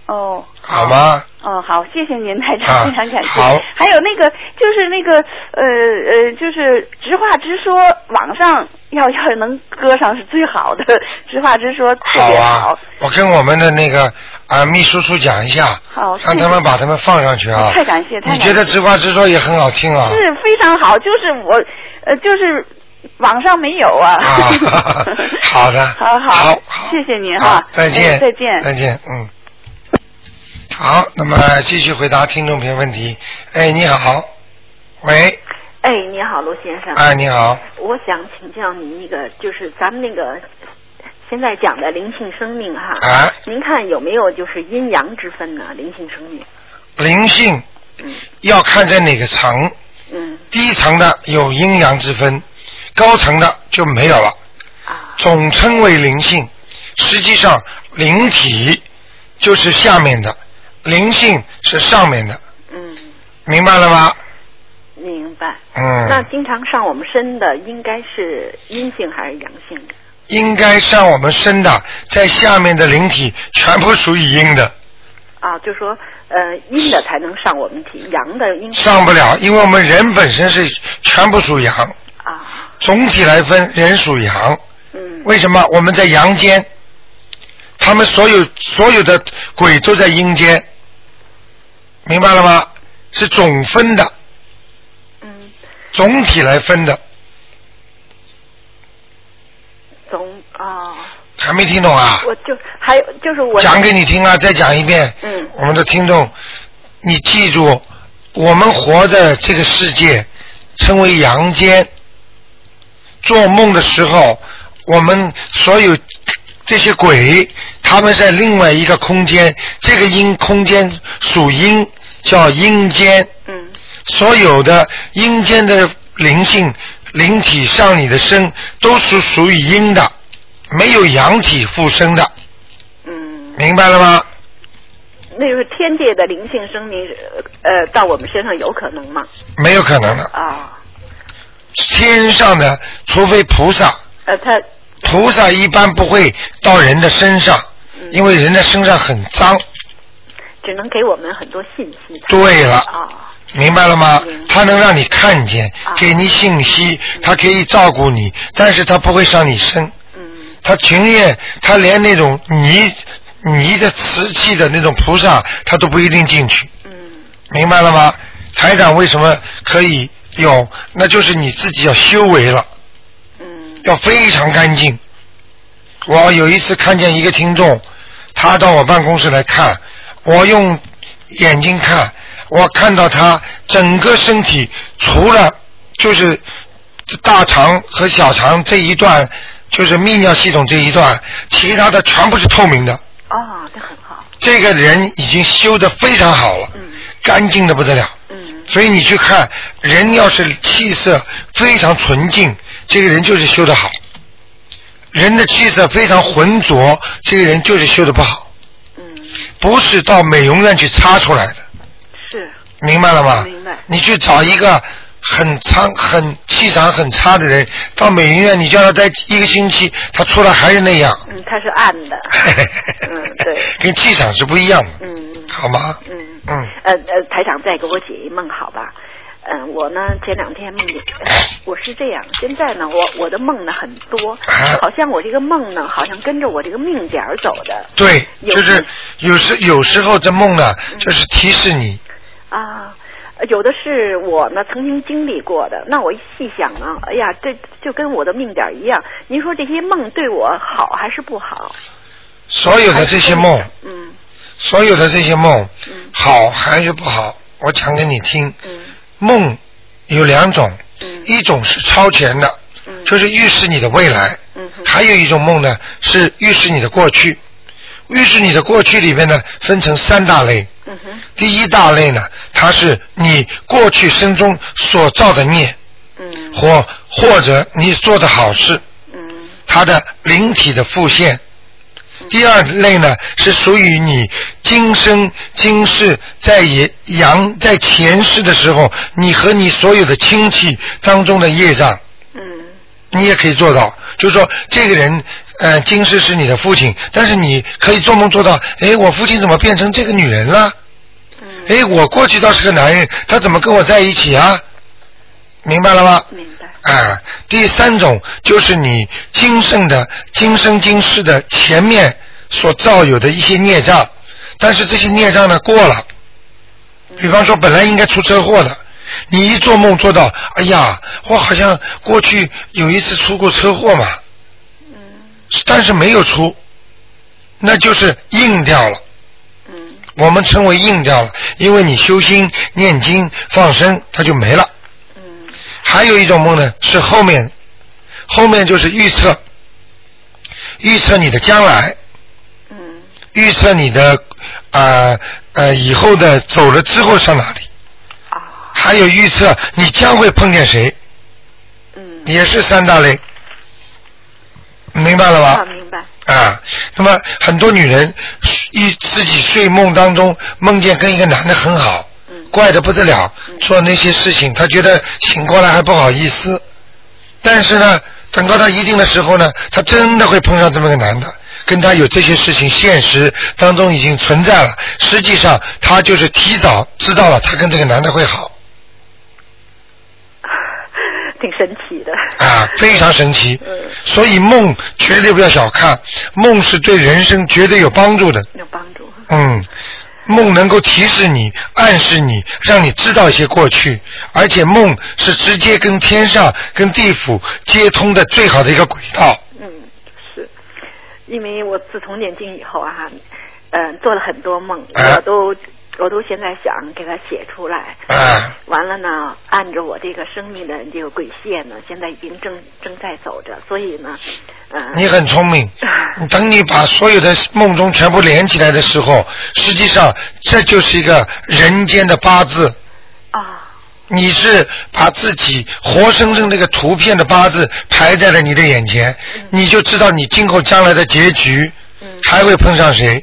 哦，好吗？哦，好，谢谢您，台啊长，非常感谢。好还有那个，就是那个，呃呃，就是直话直说，网上要要是能搁上是最好的，直话直说特别好啊，我跟我们的那个啊秘书处讲一下，好让他们把他们放上去啊。太感谢太感谢你觉得直话直说也很好听啊？是非常好，就是我，呃，就是网上没有啊。啊，好的，好好好谢谢您哈好，再见，哎再见再见，嗯。好，那么继续回答听众朋友问题。哎，你好，喂，哎，你好，罗先生。哎，你好，我想请教您一个，就是咱们那个现在讲的灵性生命哈，啊，您看有没有就是阴阳之分呢？灵性生命，灵性要看在哪个层，嗯，低层的有阴阳之分，高层的就没有了。啊。总称为灵性，实际上灵体就是下面的，灵性是上面的。嗯，明白了吗？明白。嗯那经常上我们身的应该是阴性还是阳性的？应该上我们身的，在下面的灵体全部属于阴的，啊，就说呃阴的才能上我们体，阳的应该上不了，因为我们人本身是全部属阳。啊。总体来分，人属阳。嗯。为什么？我们在阳间，他们所有所有的鬼都在阴间，明白了吗？是总分的。嗯。总体来分的，总啊。还没听懂啊？我就还有就是我讲给你听啊，再讲一遍。嗯。我们的听众，你记住，我们活在这个世界称为阳间。做梦的时候，我们所有这些鬼，他们在另外一个空间，这个阴空间属阴，叫阴间。嗯。所有的阴间的灵性灵体上你的身，都是属于阴的，没有阳体附身的。嗯。明白了吗？那就是天界的灵性生命，呃，到我们身上有可能吗？没有可能的。啊，天上的，除非菩萨，呃，他菩萨一般不会到人的身上，嗯因为人的身上很脏。只能给我们很多信息。对了啊，明白了吗？他能让你看见，给你信息，他可以照顾你，但是他不会伤你身。嗯他情愿，他连那种泥泥的瓷器的那种菩萨，他都不一定进去。嗯明白了吗？台长为什么可以有？那就是你自己要修为了。嗯要非常干净。我有一次看见一个听众，他到我办公室来看，我用眼睛看，我看到他整个身体除了就是大肠和小肠这一段，就是泌尿系统这一段，其他的全部是透明的。啊，这很好。这个人已经修得非常好了，干净的不得了。所以你去看，人要是气色非常纯净，这个人就是修得好；人的气色非常浑浊，这个人就是修得不好。嗯不是到美容院去擦出来的。是。明白了吗？明白。你去找一个很苍、很气场很差的人，到美容院，你叫他待一个星期，他出来还是那样，嗯，他是暗的。嗯，对。跟气场是不一样的，嗯好吗？嗯。嗯。呃呃，台长再给我解一梦好吧？嗯、我呢前两天梦见，呃我是这样，现在呢我我的梦呢很多，好像我这个梦呢好像跟着我这个命点儿走的对，就是有时有时候这梦呢，嗯就是提示你，啊。呃有的是我呢曾经经历过的，那我一细想呢，哎呀，这就跟我的命点儿一样。您说这些梦对我好还是不好？所有的这些梦，嗯所有的这些梦，嗯好还是不好？我讲给你听。嗯梦有两种，一种是超前的，嗯就是预示你的未来；还有一种梦呢，是预示你的过去。预示你的过去里面呢，分成三大类。嗯第一大类呢，它是你过去生中所造的孽，嗯或或者你做的好事，它的灵体的复现。嗯第二类呢，是属于你今生今世在也阳在前世的时候，你和你所有的亲戚当中的业障。嗯你也可以做到，就是说这个人，呃，今世是你的父亲，但是你可以做梦做到，哎，我父亲怎么变成这个女人了？哎，我过去倒是个男人，他怎么跟我在一起啊？明白了吗？明白。啊，第三种就是你今生的今生今世的前面所造有的一些孽障，但是这些孽障呢过了，比方说本来应该出车祸的，你一做梦做到，哎呀，我好像过去有一次出过车祸嘛，嗯但是没有出，那就是硬掉了。我们称为硬掉了，因为你修心、念经、放生，它就没了。还有一种梦呢，是后面，后面就是预测，预测你的将来，嗯。预测你的啊呃以后的走了之后上哪里，啊。还有预测你将会碰见谁，嗯。也是三大类，明白了吧？明白。啊，那么很多女人一自己睡梦当中梦见跟一个男的很好，怪的不得了，做那些事情，他觉得醒过来还不好意思。但是呢，等到他一定的时候呢，他真的会碰上这么个男的，跟他有这些事情，现实当中已经存在了。实际上，他就是提早知道了，他跟这个男的会好。挺神奇的。啊，非常神奇。所以梦绝对不要小看，梦是对人生绝对有帮助的。有帮助。嗯，梦能够提示你、暗示你，让你知道一些过去，而且梦是直接跟天上、跟地府接通的最好的一个轨道。嗯，是，因为我自从念经以后啊，嗯、做了很多梦，我都。我都现在想给它写出来，完了呢，按着我这个生命的这个轨线呢，现在已经正正在走着，所以呢，嗯、你很聪明，等你把所有的梦中全部连起来的时候，实际上这就是一个人间的八字。啊。你是把自己活生生那个图片的八字排在了你的眼前，你就知道你今后将来的结局，还会碰上谁。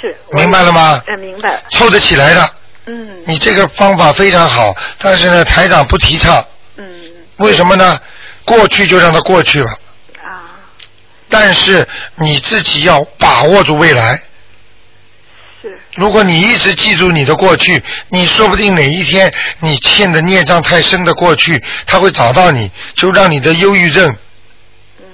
是。明白了吗？嗯，明白。凑得起来的。嗯。你这个方法非常好，但是呢，台长不提倡。嗯。为什么呢？过去就让它过去吧。啊。但是你自己要把握住未来。是。如果你一直记住你的过去，你说不定哪一天你欠的孽障太深的过去，他会找到你，就让你的忧郁症嗯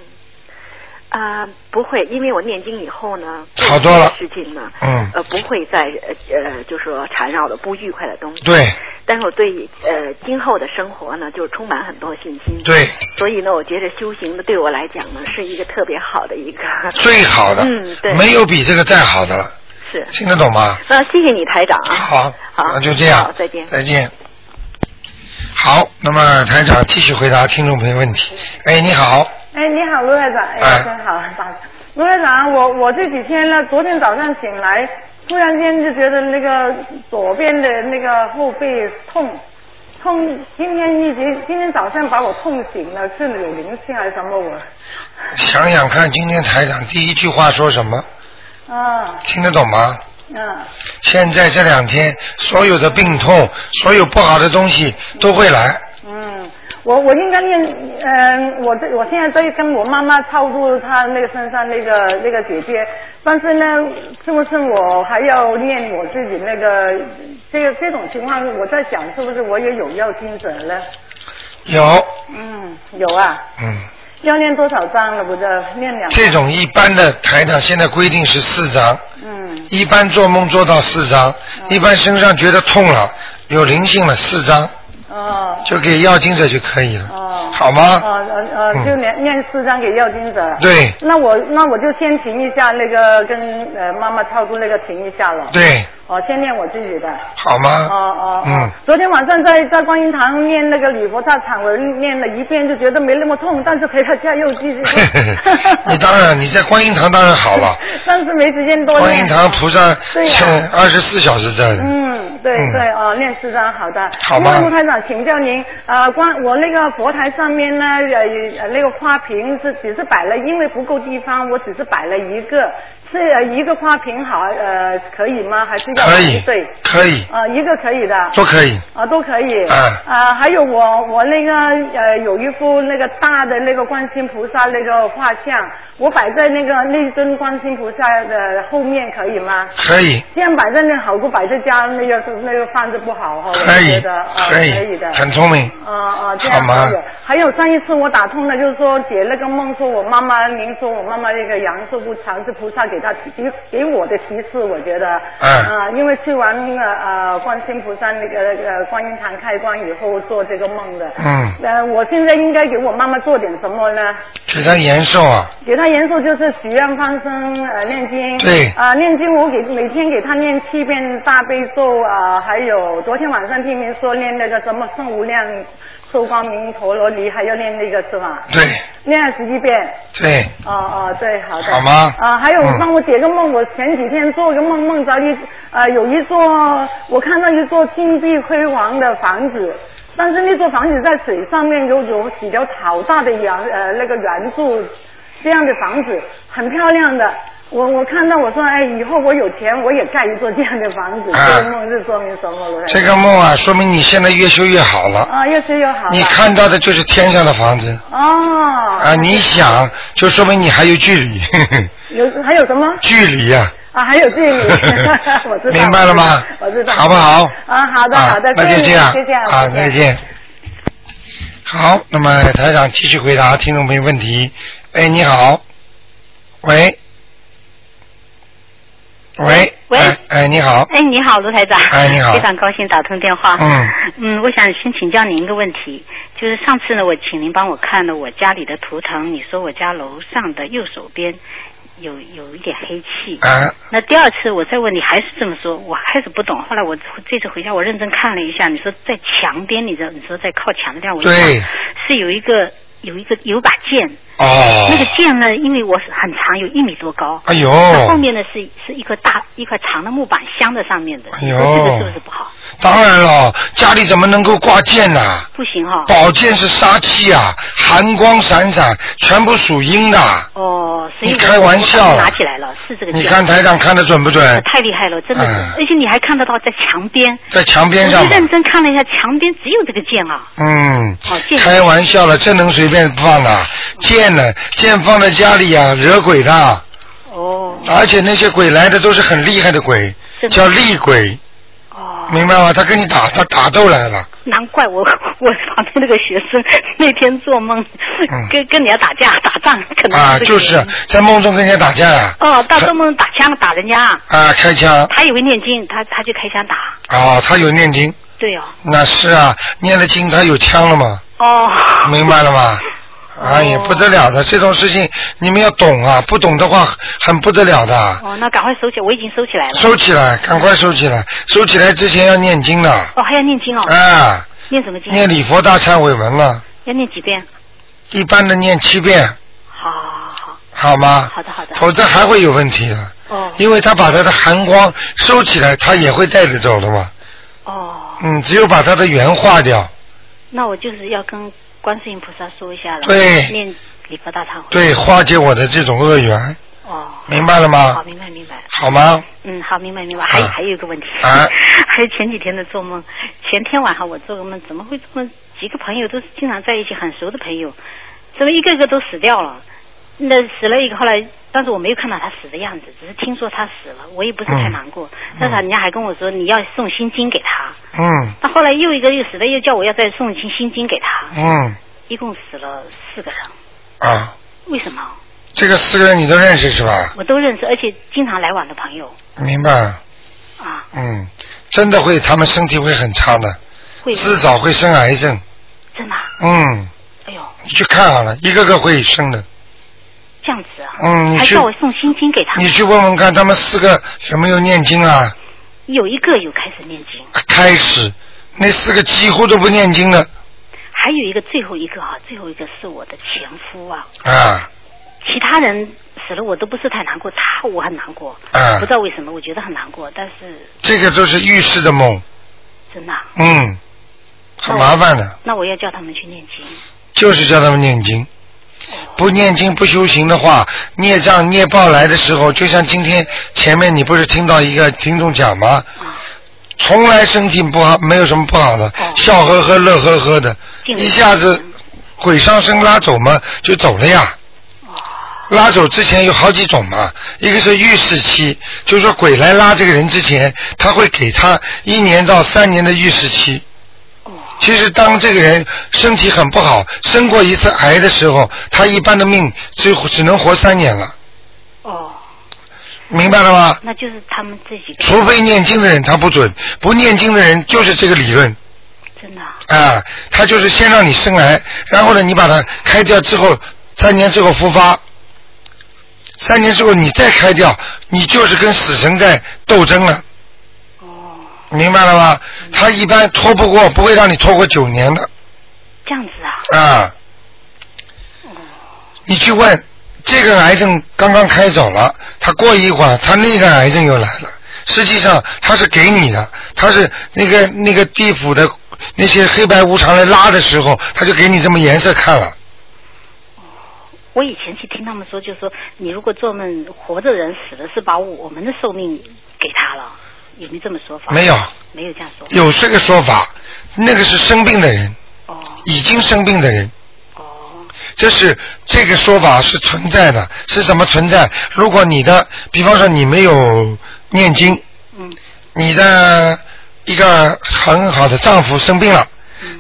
啊、不会，因为我念经以后呢，好多了事情呢，嗯呃，不会再呃呃，就说缠绕的不愉快的东西。对。但是我对呃今后的生活呢，就充满很多信心。对。所以呢，我觉得修行呢，对我来讲呢，是一个特别好的一个。最好的，嗯，对。没有比这个再好的了，是。听得懂吗？那谢谢你，台长啊。好，好，那就这样好，再见。再见。好，那么台长继续回答听众朋友问题。哎，你好，哎，你好，卢院长，哎，真好，打卢院长，我我这几天呢，昨天早上醒来，突然间就觉得那个左边的那个后背痛，痛，今天一直今天早上把我痛醒了，是有灵性还是什么我？想想看，今天台长第一句话说什么？啊，听得懂吗？嗯，现在这两天，所有的病痛，所有不好的东西都会来。嗯，我我应该念，嗯、我这我现在在跟我妈妈操作她那个身上那个那个姐姐，但是呢，是不是我还要念我自己那个这个这种情况，我在想是不是我也有要经者呢？有，嗯，有啊，嗯，要念多少章了？不是念两这种一般的台长现在规定是四张，嗯，一般做梦做到四张，一般身上觉得痛了，有灵性了四张，哦就给要经者就可以了，哦，好吗？哦呃就念念四张给要经者。对那我那我就先停一下那个跟呃妈妈操作那个停一下了。对，哦，先念我自己的。好吗？哦哦。嗯。昨天晚上在在观音堂念那个礼佛大忏悔，念了一遍就觉得没那么痛，但是回到家又继续。你当然你在观音堂当然好了，但是没时间多。观音堂菩萨对呀二十四小时在的。嗯，对嗯对哦，念四张好的。好吗那陆台长，请教您，呃，关我那个佛台上面呢，呃呃那个花瓶是只是摆了，因为不够地方，我只是摆了一个，是呃一个花瓶好呃可以吗？还是要可以对，可以，呃一个可以的。都可以。啊，都可以。啊啊，还有我我那个呃有一幅那个大的那个观世音菩萨那个画像，我摆在那个那尊观世音菩萨的后面可以吗？可以，这样摆在那好过摆在家那个那个放着不好哈，我可以觉得啊可以可以的。很聪明啊啊，这样可以。还有上一次我打通了，就是说解那个梦，说我妈妈，您说我妈妈那个阳寿不长，是菩萨给她提给给我的提示，我觉得。嗯啊，因为去完那个呃观世音菩萨那个呃观音堂开光以后做这个梦的。嗯，呃，我现在应该给我妈妈做点什么呢？给她延寿啊，给她延寿就是许愿放生呃念经。对啊、念经我给每天给她念七遍大悲咒啊、还有昨天晚上听您说念那个什么圣无量寿光明陀罗尼，还要念那个是吧？对念了十几遍。对，哦哦，对，好的。好吗啊，还有嗯帮我解个梦，我前几天做个梦，梦着一呃有一座，我看到一座金碧辉煌的房子，但是那座房子在水上面有有几条好大的圆呃那个圆柱，这样的房子很漂亮的。我我看到我说哎，以后我有钱我也盖一座这样的房子。啊这个梦是说明什么？这个梦啊，说明你现在越修越好了。啊，越修越好。你看到的就是天上的房子哦。啊，你想就说明你还有距离，有还有什么？距离呀、啊，还有距离，我知道。明白了吗我知道。好不好啊，好的，啊好的，那就这样谢谢啊，啊，再见。好，那么台长继续回答听众朋友问题。哎，你好，喂，喂，喂哎，哎，你好，哎，你好，卢台长。哎你好非常高兴打通电话。嗯。嗯，我想先请教您一个问题，就是上次呢，我请您帮我看了我家里的图腾，你说我家楼上的右手边有有一点黑气。啊。那第二次我再问你还是这么说，我开始不懂。后来我这次回家我认真看了一下，你说在墙边，你知道你说在靠墙的地方，我一对看是有一个有一个有把剑。哦那个剑呢，因为我是很长，有一米多高。哎呦那后面呢是是一块大一块长的木板镶在上面的。哎呦这个是不是不好？当然了，家里怎么能够挂剑呢、不行哈、宝剑是杀气啊，寒光闪闪，全部属阴的。哦，所以你开玩笑拿起来了，是这个。你看台长看的准不准呃太厉害了，真的是，嗯而且你还看得到在墙边。在墙边上嘛我认真看了一下，墙边只有这个剑啊。嗯好，剑开玩笑了，这能随便放的？剑呢？剑放在家里啊，惹鬼的。哦。而且那些鬼来的都是很厉害的鬼，叫厉鬼。哦。明白吗？他跟你打，他打斗来了。难怪我 我旁边那个学生 那天做梦，跟跟人家打架打仗，可能嗯啊，就是在梦中跟人家打架呀、哦，大做梦打枪打人家，啊，开枪。他以为念经，他他就开枪打。啊，他有念经。对哦。那是啊，念了经他有枪了嘛？哦。明白了吗？哎呀，不得了的，这种事情你们要懂啊，不懂的话很不得了的。哦，那赶快收起，我已经收起来了。收起来，赶快收起来，收起来之前要念经的。哦，还要念经哦。啊。念什么经？念礼佛大忏悔文了，要念几遍？一般的念七遍。好好好。好吗？好的好的。否则还会有问题的。哦。因为他把他的寒光收起来，他也会带着走的嘛。哦。嗯，只有把他的缘化掉。那我就是要跟观世音菩萨说一下了。对念礼佛大忏悔。对，化解我的这种恶缘。哦。明白了吗好，明白明白。好吗？嗯，好，明白明白。还有、啊还有一个问题，啊 还有前几天的做梦，前天晚上我做个梦，怎么会这么几个朋友都是经常在一起很熟的朋友，怎么一个个都死掉了？那死了一个，后来但是我没有看到他死的样子，只是听说他死了，我也不是太难过。但是人家还跟我说你要送心经给他，嗯那后来又一个又死了，又叫我要再诵心心经给他，嗯一共死了四个人，啊，为什么？这个四个人你都认识是吧？我都认识，而且经常来往的朋友明白。啊，嗯，真的会，他们身体会很差的，会至少会生癌症。真的啊、嗯。哎呦，你去看好了，一个个会生的。这样子啊，嗯，你还叫我送心经给他们。你去问问看，他们四个有没有念经啊？有一个有开始念经，开始，那四个几乎都不念经的还有一个最后一个啊，最后一个是我的前夫啊，啊。其他人死了我都不是太难过，他我很难过，啊。不知道为什么，我觉得很难过，但是这个就是预示的梦，真的啊、嗯，很麻烦的，那我要叫他们去念经，就是叫他们念经。不念经不修行的话，孽障孽报来的时候，就像今天前面你不是听到一个听众讲吗？从来身体不好，没有什么不好的，笑呵呵、乐呵呵的，一下子鬼上身拉走嘛，就走了呀。拉走之前有好几种嘛，一个是预示期，就是说鬼来拉这个人之前，他会给他一年到三年的预示期。其实当这个人身体很不好，生过一次癌的时候，他一般的命只只能活三年了。哦。明白了吗？那就是他们自己。除非念经的人他不准，不念经的人就是这个理论。真的。啊，他就是先让你生癌，然后呢，你把它开掉之后，三年之后复发。三年之后你再开掉，你就是跟死神在斗争了。哦。明白了吗？他一般拖不过，不会让你拖过九年的。这样子啊。啊。你去问，这个癌症刚刚开走了，他过一会儿，他那个癌症又来了。实际上他是给你的，他是那个那个地府的那些黑白无常来拉的时候，他就给你这么颜色看了。我以前去听他们说，就是说，你如果做梦活着人死了，是把我们的寿命给他了，有没有这么说法？没有，没有这样说。有这个说法，那个是生病的人，哦，已经生病的人，哦，这是这个说法是存在的，是怎么存在？如果你的，比方说你没有念经，嗯，你的一个很好的丈夫生病了。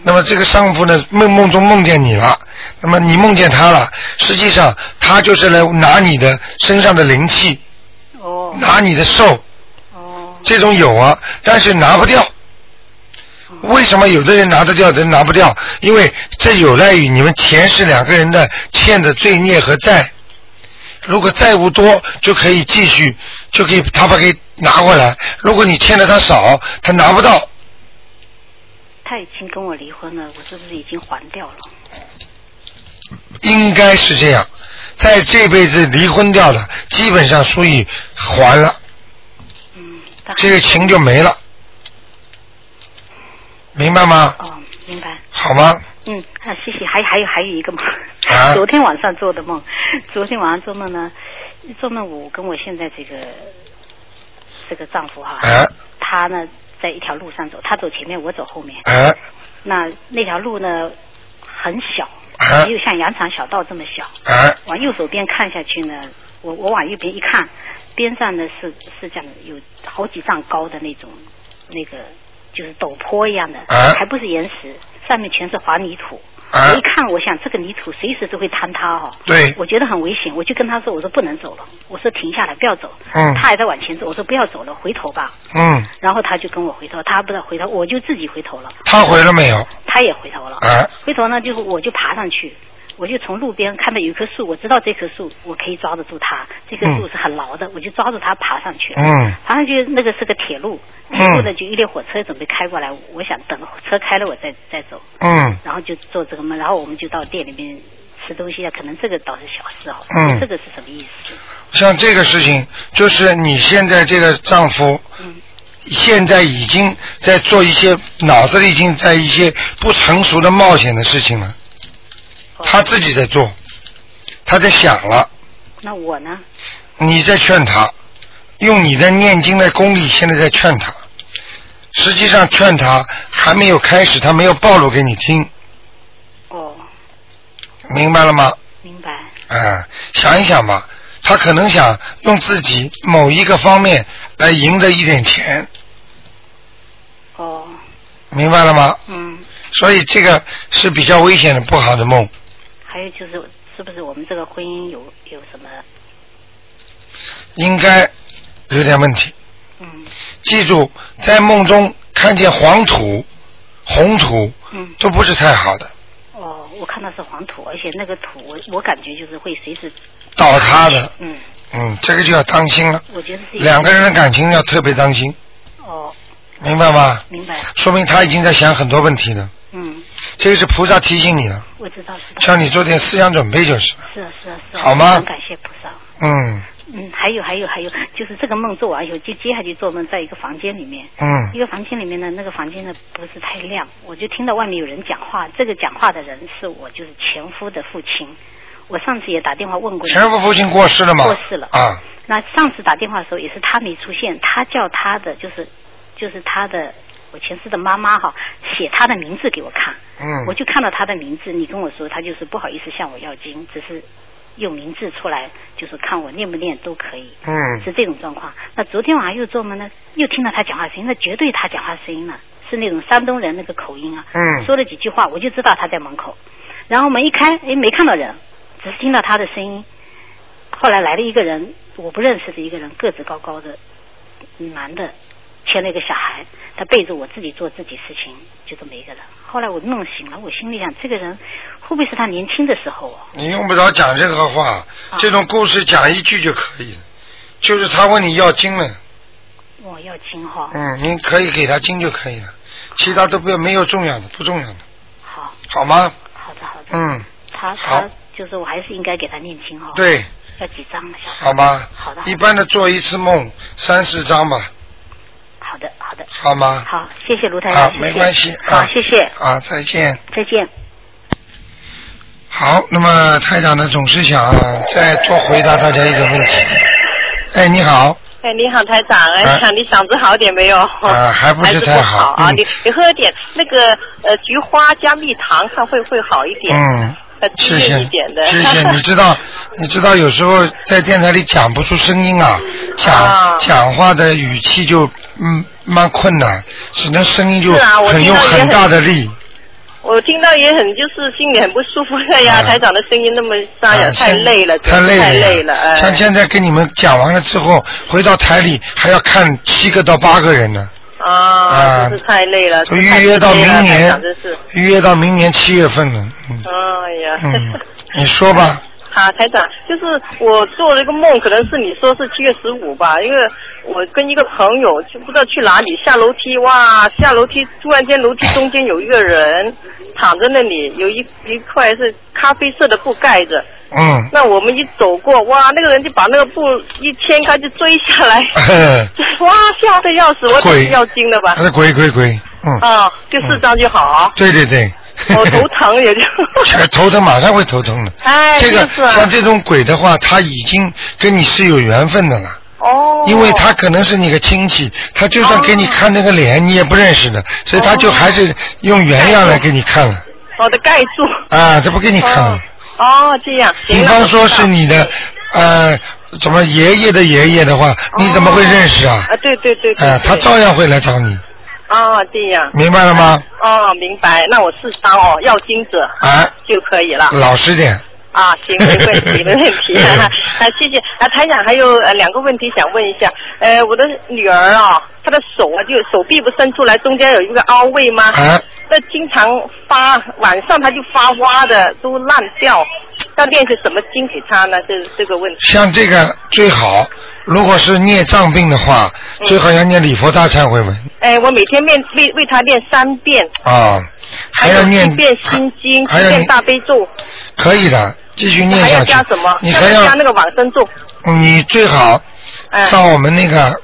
那么这个丈夫呢，梦梦中梦见你了，那么你梦见他了，实际上他就是来拿你的身上的灵气，哦，拿你的寿，哦，这种有啊，但是拿不掉。为什么有的人拿得掉，的人拿不掉？因为这有赖于你们前世两个人的欠的罪孽和债。如果债务多，就可以继续，就可以他把给拿过来；如果你欠的他少，他拿不到。他已经跟我离婚了，我是不是已经还掉了？应该是这样，在这辈子离婚掉了，基本上属于还了。嗯。这个情就没了，明白吗？哦，明白。好吗？嗯，啊，谢谢。还还有还有一个梦，啊 昨天晚上做的梦。昨天晚上做梦呢，做梦我跟我现在这个这个丈夫哈，啊他呢在一条路上走，他走前面，我走后面。啊那那条路呢很小，啊没有像羊肠小道这么小。啊往右手边看下去呢，我我往右边一看，边上呢是是这样的，有好几丈高的那种那个就是陡坡一样的，啊还不是岩石，上面全是黄泥土。啊我一看，我想这个泥土随时都会坍塌哈、对我觉得很危险，我就跟他说，我说不能走了，我说停下来不要走。嗯他还在往前走，我说不要走了，回头吧。嗯，然后他就跟我回头，他不知道回头，我就自己回头了。他回了没有？他也回头了。啊回头呢，就是我就爬上去，我就从路边看到有一棵树，我知道这棵树我可以抓得住它，这棵树是很牢的，我就抓住它爬上去了。嗯爬上去那个是个铁路，嗯铁路呢就一列火车准备开过来，我想等车开了我再再走。嗯然后就做这个梦，然后我们就到店里面吃东西啊，可能这个倒是小事哈。嗯这个是什么意思？像这个事情，就是你现在这个丈夫，嗯现在已经在做一些脑子里已经在一些不成熟的冒险的事情了，他自己在做，他在想了，那我呢？你在劝他，用你的念经的功力，现在在劝他。实际上劝他还没有开始，他没有暴露给你听，哦，明白了吗？明白。哎，想一想吧，他可能想用自己某一个方面来赢得一点钱，哦，明白了吗？嗯，所以这个是比较危险的、不好的梦。还有就是，是不是我们这个婚姻有有什么？应该有点问题。嗯。记住，在梦中看见黄土、红土，嗯，都不是太好的，哦，我看到是黄土，而且那个土，我我感觉就是会随时。倒塌的。嗯，嗯，这个就要当心了。我觉得是两个人的感情要特别当心，哦，明白吗？明白。说明他已经在想很多问题了。嗯，这个是菩萨提醒你了，我知道知道。叫你做点思想准备就是了。是啊是啊是啊。好吗很感谢菩萨。嗯嗯，还有还有还有，就是这个梦做完以后，就接下去做梦，在一个房间里面。嗯一个房间里面呢，那个房间呢不是太亮，我就听到外面有人讲话。这个讲话的人是我就是前夫的父亲。我上次也打电话问过你。全部父亲过世了吗？过世了。啊，那上次打电话的时候也是他没出现，他叫他的就是就是他的我前世的妈妈哈写她的名字给我看，嗯。我就看到她的名字，你跟我说他就是不好意思向我要经，只是用名字出来，就是看我念不念都可以，嗯。是这种状况。那昨天晚上又做梦呢，又听到他讲话声音，那绝对他讲话声音了，是那种山东人那个口音啊，嗯。说了几句话，我就知道他在门口，然后门一开，哎，没看到人，只是听到他的声音。后来来了一个人，我不认识的一个人，个子高高的，男的，牵了一个小孩，他背着我自己做自己事情，就这么一个人。后来我弄醒了，我心里想，这个人会不会是他年轻的时候啊？你用不着讲这个话，这种故事讲一句就可以了。就是他问你要经了，我要经哈。嗯，您可以给他经就可以了，其他都不要，没有重要的，不重要的。好。好吗？好的，好的。嗯，他好他就是我还是应该给他念经哈。对。要几张呢？小好吗？好的。一般的做一次梦三四张吧，好的，好的。好吗？好，谢谢卢台长。，没关系。好，啊谢谢。啊，再见。再见。好，那么台长呢，总是想再多回答大家一个问题。哎，你好，哎，你好，台长，哎，啊你嗓子好点没有？啊，还不是太不好啊，嗯你你喝点那个呃菊花加蜜糖，看会不会好一点，嗯，谢谢。谢谢。你知道，你知道有时候在电台里讲不出声音啊，讲、啊讲话的语气就嗯蛮困难，只能声音就很用很大的力。我听到也很就是心里很不舒服的 呀，台长的声音那么沙哑，啊太累了，太累了，太累了，哎。像现在跟你们讲完了之后，回到台里还要看七个到八个人呢，啊，是太累了，都真是太预约到明年预约到明年七月份了。嗯哎呀。嗯，你说吧。啊，台长，就是我做了一个梦，可能是你说是七月十五吧，因为我跟一个朋友就不知道去哪里下楼梯，哇，下楼梯突然间楼梯中间有一个人躺在那里，有一一块是咖啡色的布盖着。嗯。那我们一走过，哇，那个人就把那个布一掀开就追下来，哇，吓得要死，我得鬼是要惊了吧？他是鬼鬼鬼，嗯，啊，就四张就好啊，对对对。我 头疼也就。头疼马上会头疼的。哎，这个就是啊像这种鬼的话，他已经跟你是有缘分的了。哦。因为他可能是你个亲戚，他就算给你看那个脸，你也不认识的，所以他就还是用原样来给你看了。我的盖住。啊，这不给你看了。哦，这样。比方说是你的呃，怎么爷爷的爷爷的话，你怎么会认识啊？啊，对对对对。啊，他照样会来找你，哦，这样。明白了吗？哦，明白。那我四张哦，要金子啊，就可以了。老实点。啊，行，没问题，没问题。啊，谢谢。啊，台长还有呃两个问题想问一下。呃，我的女儿啊，她的手啊，就手臂不伸出来，中间有一个凹位吗？啊。那经常发，晚上她就发花的，都烂掉。要练些什么经给她呢？这这个问题。像这个最好，如果是孽障病的话，嗯最好要念礼佛大忏悔文哎，我每天念为为她念三遍，啊，还要念一遍心经，一遍大悲咒，可以的，继续念还要下去。加什么？你还要要加那个往生咒。你最好哎到我们那个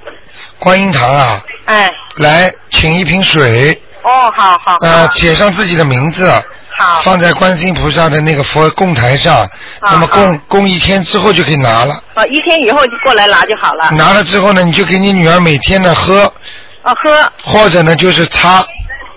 观音堂啊，哎，来请一瓶水，哦，好好。呃，写上自己的名字，好。放在观世音菩萨的那个佛供台上，那么供供一天之后就可以拿了。哦，一天以后就过来拿就好了。拿了之后呢，你就给你女儿每天呢喝，哦，喝。或者呢就是擦，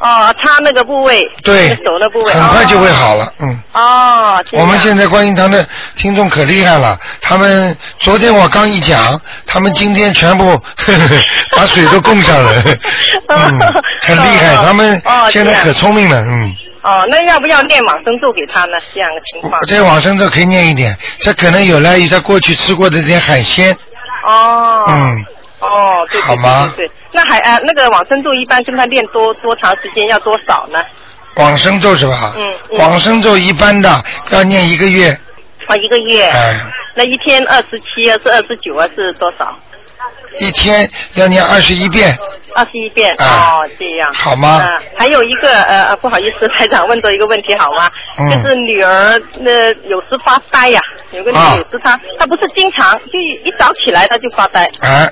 哦，擦那个部位。对手的部位。很快就会好了。嗯。哦。我们现在观音堂的听众可厉害了，他们昨天我刚一讲，他们今天全部 把水都供上了，嗯，很厉害，他们哦现在可聪明了，嗯。哦，那要不要念往生咒给他呢？这样的情况。这往生咒可以念一点，这可能有赖于他过去吃过的这些海鲜，哦。嗯，哦，对对好吗对对对。那还呃，那个往生咒一般跟他练多多长时间？要多少呢？往生咒是吧？嗯嗯往生咒一般的要念一个月，啊，一个月。哎。那一天二十七啊，是二十九啊，是多少？一天要念二十一遍，二十一遍。啊哦，这样。好吗啊，还有一个呃，呃不好意思，台长问多一个问题好吗？嗯就是女儿那、有时发呆呀、有个女有时她她不是经常，就一早起来她就发呆。哎，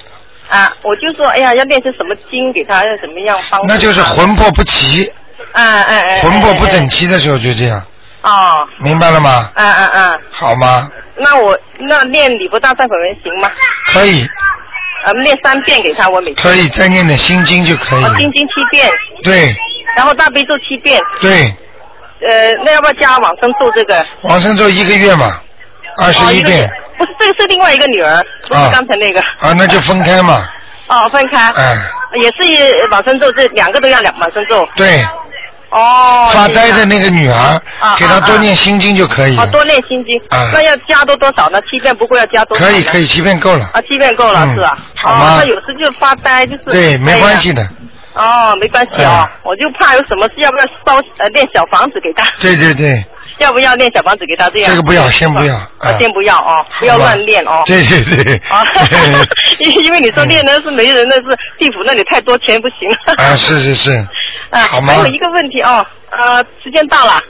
啊，我就说，哎呀，要练成什么经给他，要怎么样帮助她？那就是魂魄不齐，哎哎哎，魂魄不哎整齐的时候就这样。哦，明白了吗？嗯嗯嗯，好吗？那我那练礼佛大忏悔文行吗？可以，呃，念三遍给他，我每天。可以再念点心经就可以哦，了。心经七遍，对然后大悲咒七遍，对，呃，那要不要加往生咒这个？往生咒一个月嘛，二十一遍不是，这个是另外一个女儿，不是啊刚才那个。啊，那就分开嘛。哦，分开。哎，也是往生咒，这两个都要两往生咒。对，哦。发呆的那个女儿啊，给她多念心经就可以哦，了。多念心经。啊那要加多多少呢？七遍不过要加多少？可以可以，七遍够了。啊，七遍够了、嗯是吧？好吗哦，他有时就发呆，就是。对，没关系的。哦，没关系哦，我就怕有什么事，要不要烧呃练小房子给他？对对对，要不要练小房子给他这样？这个不要，先不要。啊，啊先不要哦，不要乱练哦。对对对。啊，因 因为你说练的是没人，那是地府那里太多钱不行了。啊，是是是，啊，好吗还有一个问题哦，呃，时间到了。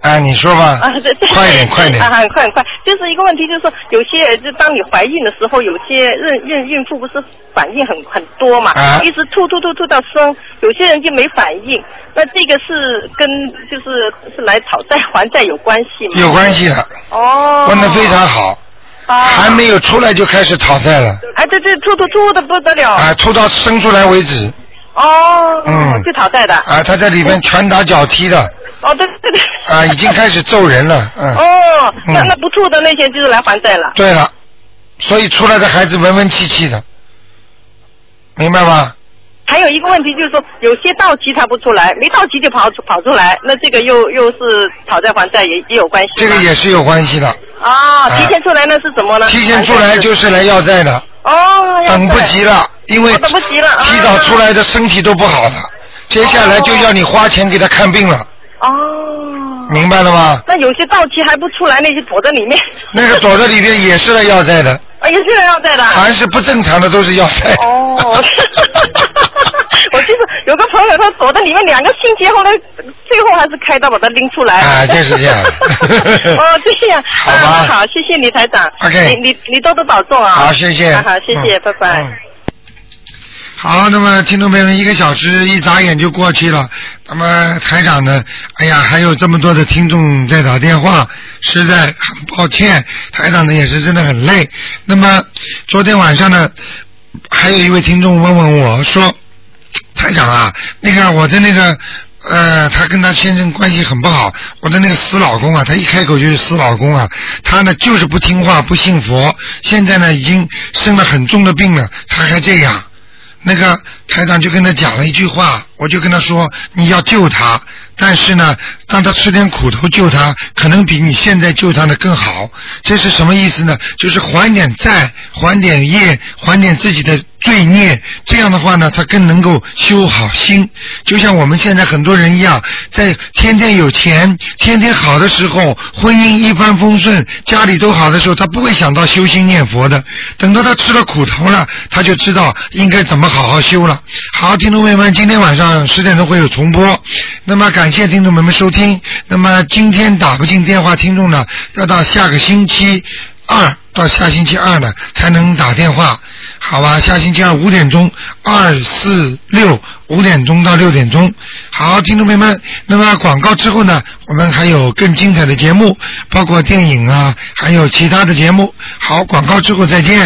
啊，你说吧。啊，对对，快点快点。啊，很快很快，就是一个问题，就是说有些就当你怀孕的时候，有些孕孕孕妇不是反应很很多嘛，啊。一直吐吐吐吐到生，有些人就没反应，那这个是跟就是是来讨债还债有关系吗？有关系的，哦，问的非常好，啊，还没有出来就开始讨债了，哎，对对，吐吐吐的不得了，啊，吐到生出来为止，哦，嗯。就讨债的，啊，他在里面拳打脚踢的，哦，对对对，啊，已经开始揍人了，嗯，哦，那嗯。那不错的那些就是来还债了，对了，所以出来的孩子文文气气的，明白吗？还有一个问题就是说，有些到期他不出来，没到期就跑出跑出来，那这个又又是讨债还债也也有关系这个也是有关系的，啊，提前出来那是什么呢？提前出来就是来要债的，哦，等不债及了，因为哦等不及了啊提早出来的身体都不好了，接下来就要你花钱给他看病了，哦，明白了吗？那有些到期还不出来，那些躲在里面，那个躲在里面也是来要债的，啊，也是来要债的。凡是不正常的都是要债。哦，我记得有个朋友他躲在里面两个星期，后来最后还是开刀把他拎出来。啊就是这样 哦，就这样。好吧啊好，谢谢李台长。OK 你你你多多保重啊。好谢谢啊好，谢谢，嗯拜拜。嗯好，那么听众朋友们，一个小时一眨眼就过去了。那么台长呢？哎呀，还有这么多的听众在打电话，实在很抱歉，台长呢也是真的很累。那么昨天晚上呢，还有一位听众问问我说，台长啊，那个我的那个。呃，她跟她先生关系很不好。我的那个死老公啊，她一开口就是死老公啊，他呢就是不听话，不信佛。现在呢已经生了很重的病了，他还这样。那个台长就跟他讲了一句话，我就跟他说你要救他，但是呢，让他吃点苦头救他，可能比你现在救他的更好。这是什么意思呢？就是还点债，还点业，还点自己的罪孽，这样的话呢，他更能够修好心。就像我们现在很多人一样，在天天有钱、天天好的时候，婚姻一帆风顺，家里都好的时候，他不会想到修心念佛的。等到他吃了苦头了，他就知道应该怎么好好修了。好，听众朋友们，今天晚上十点钟会有重播。那么感谢听众朋友们收听。那么今天打不进电话，听众呢要到下个星期二到下星期二呢才能打电话，好吧？下星期二五点钟，二四六五点钟到六点钟。好，听众朋友们，那么广告之后呢，我们还有更精彩的节目，包括电影啊，还有其他的节目。好，广告之后再见。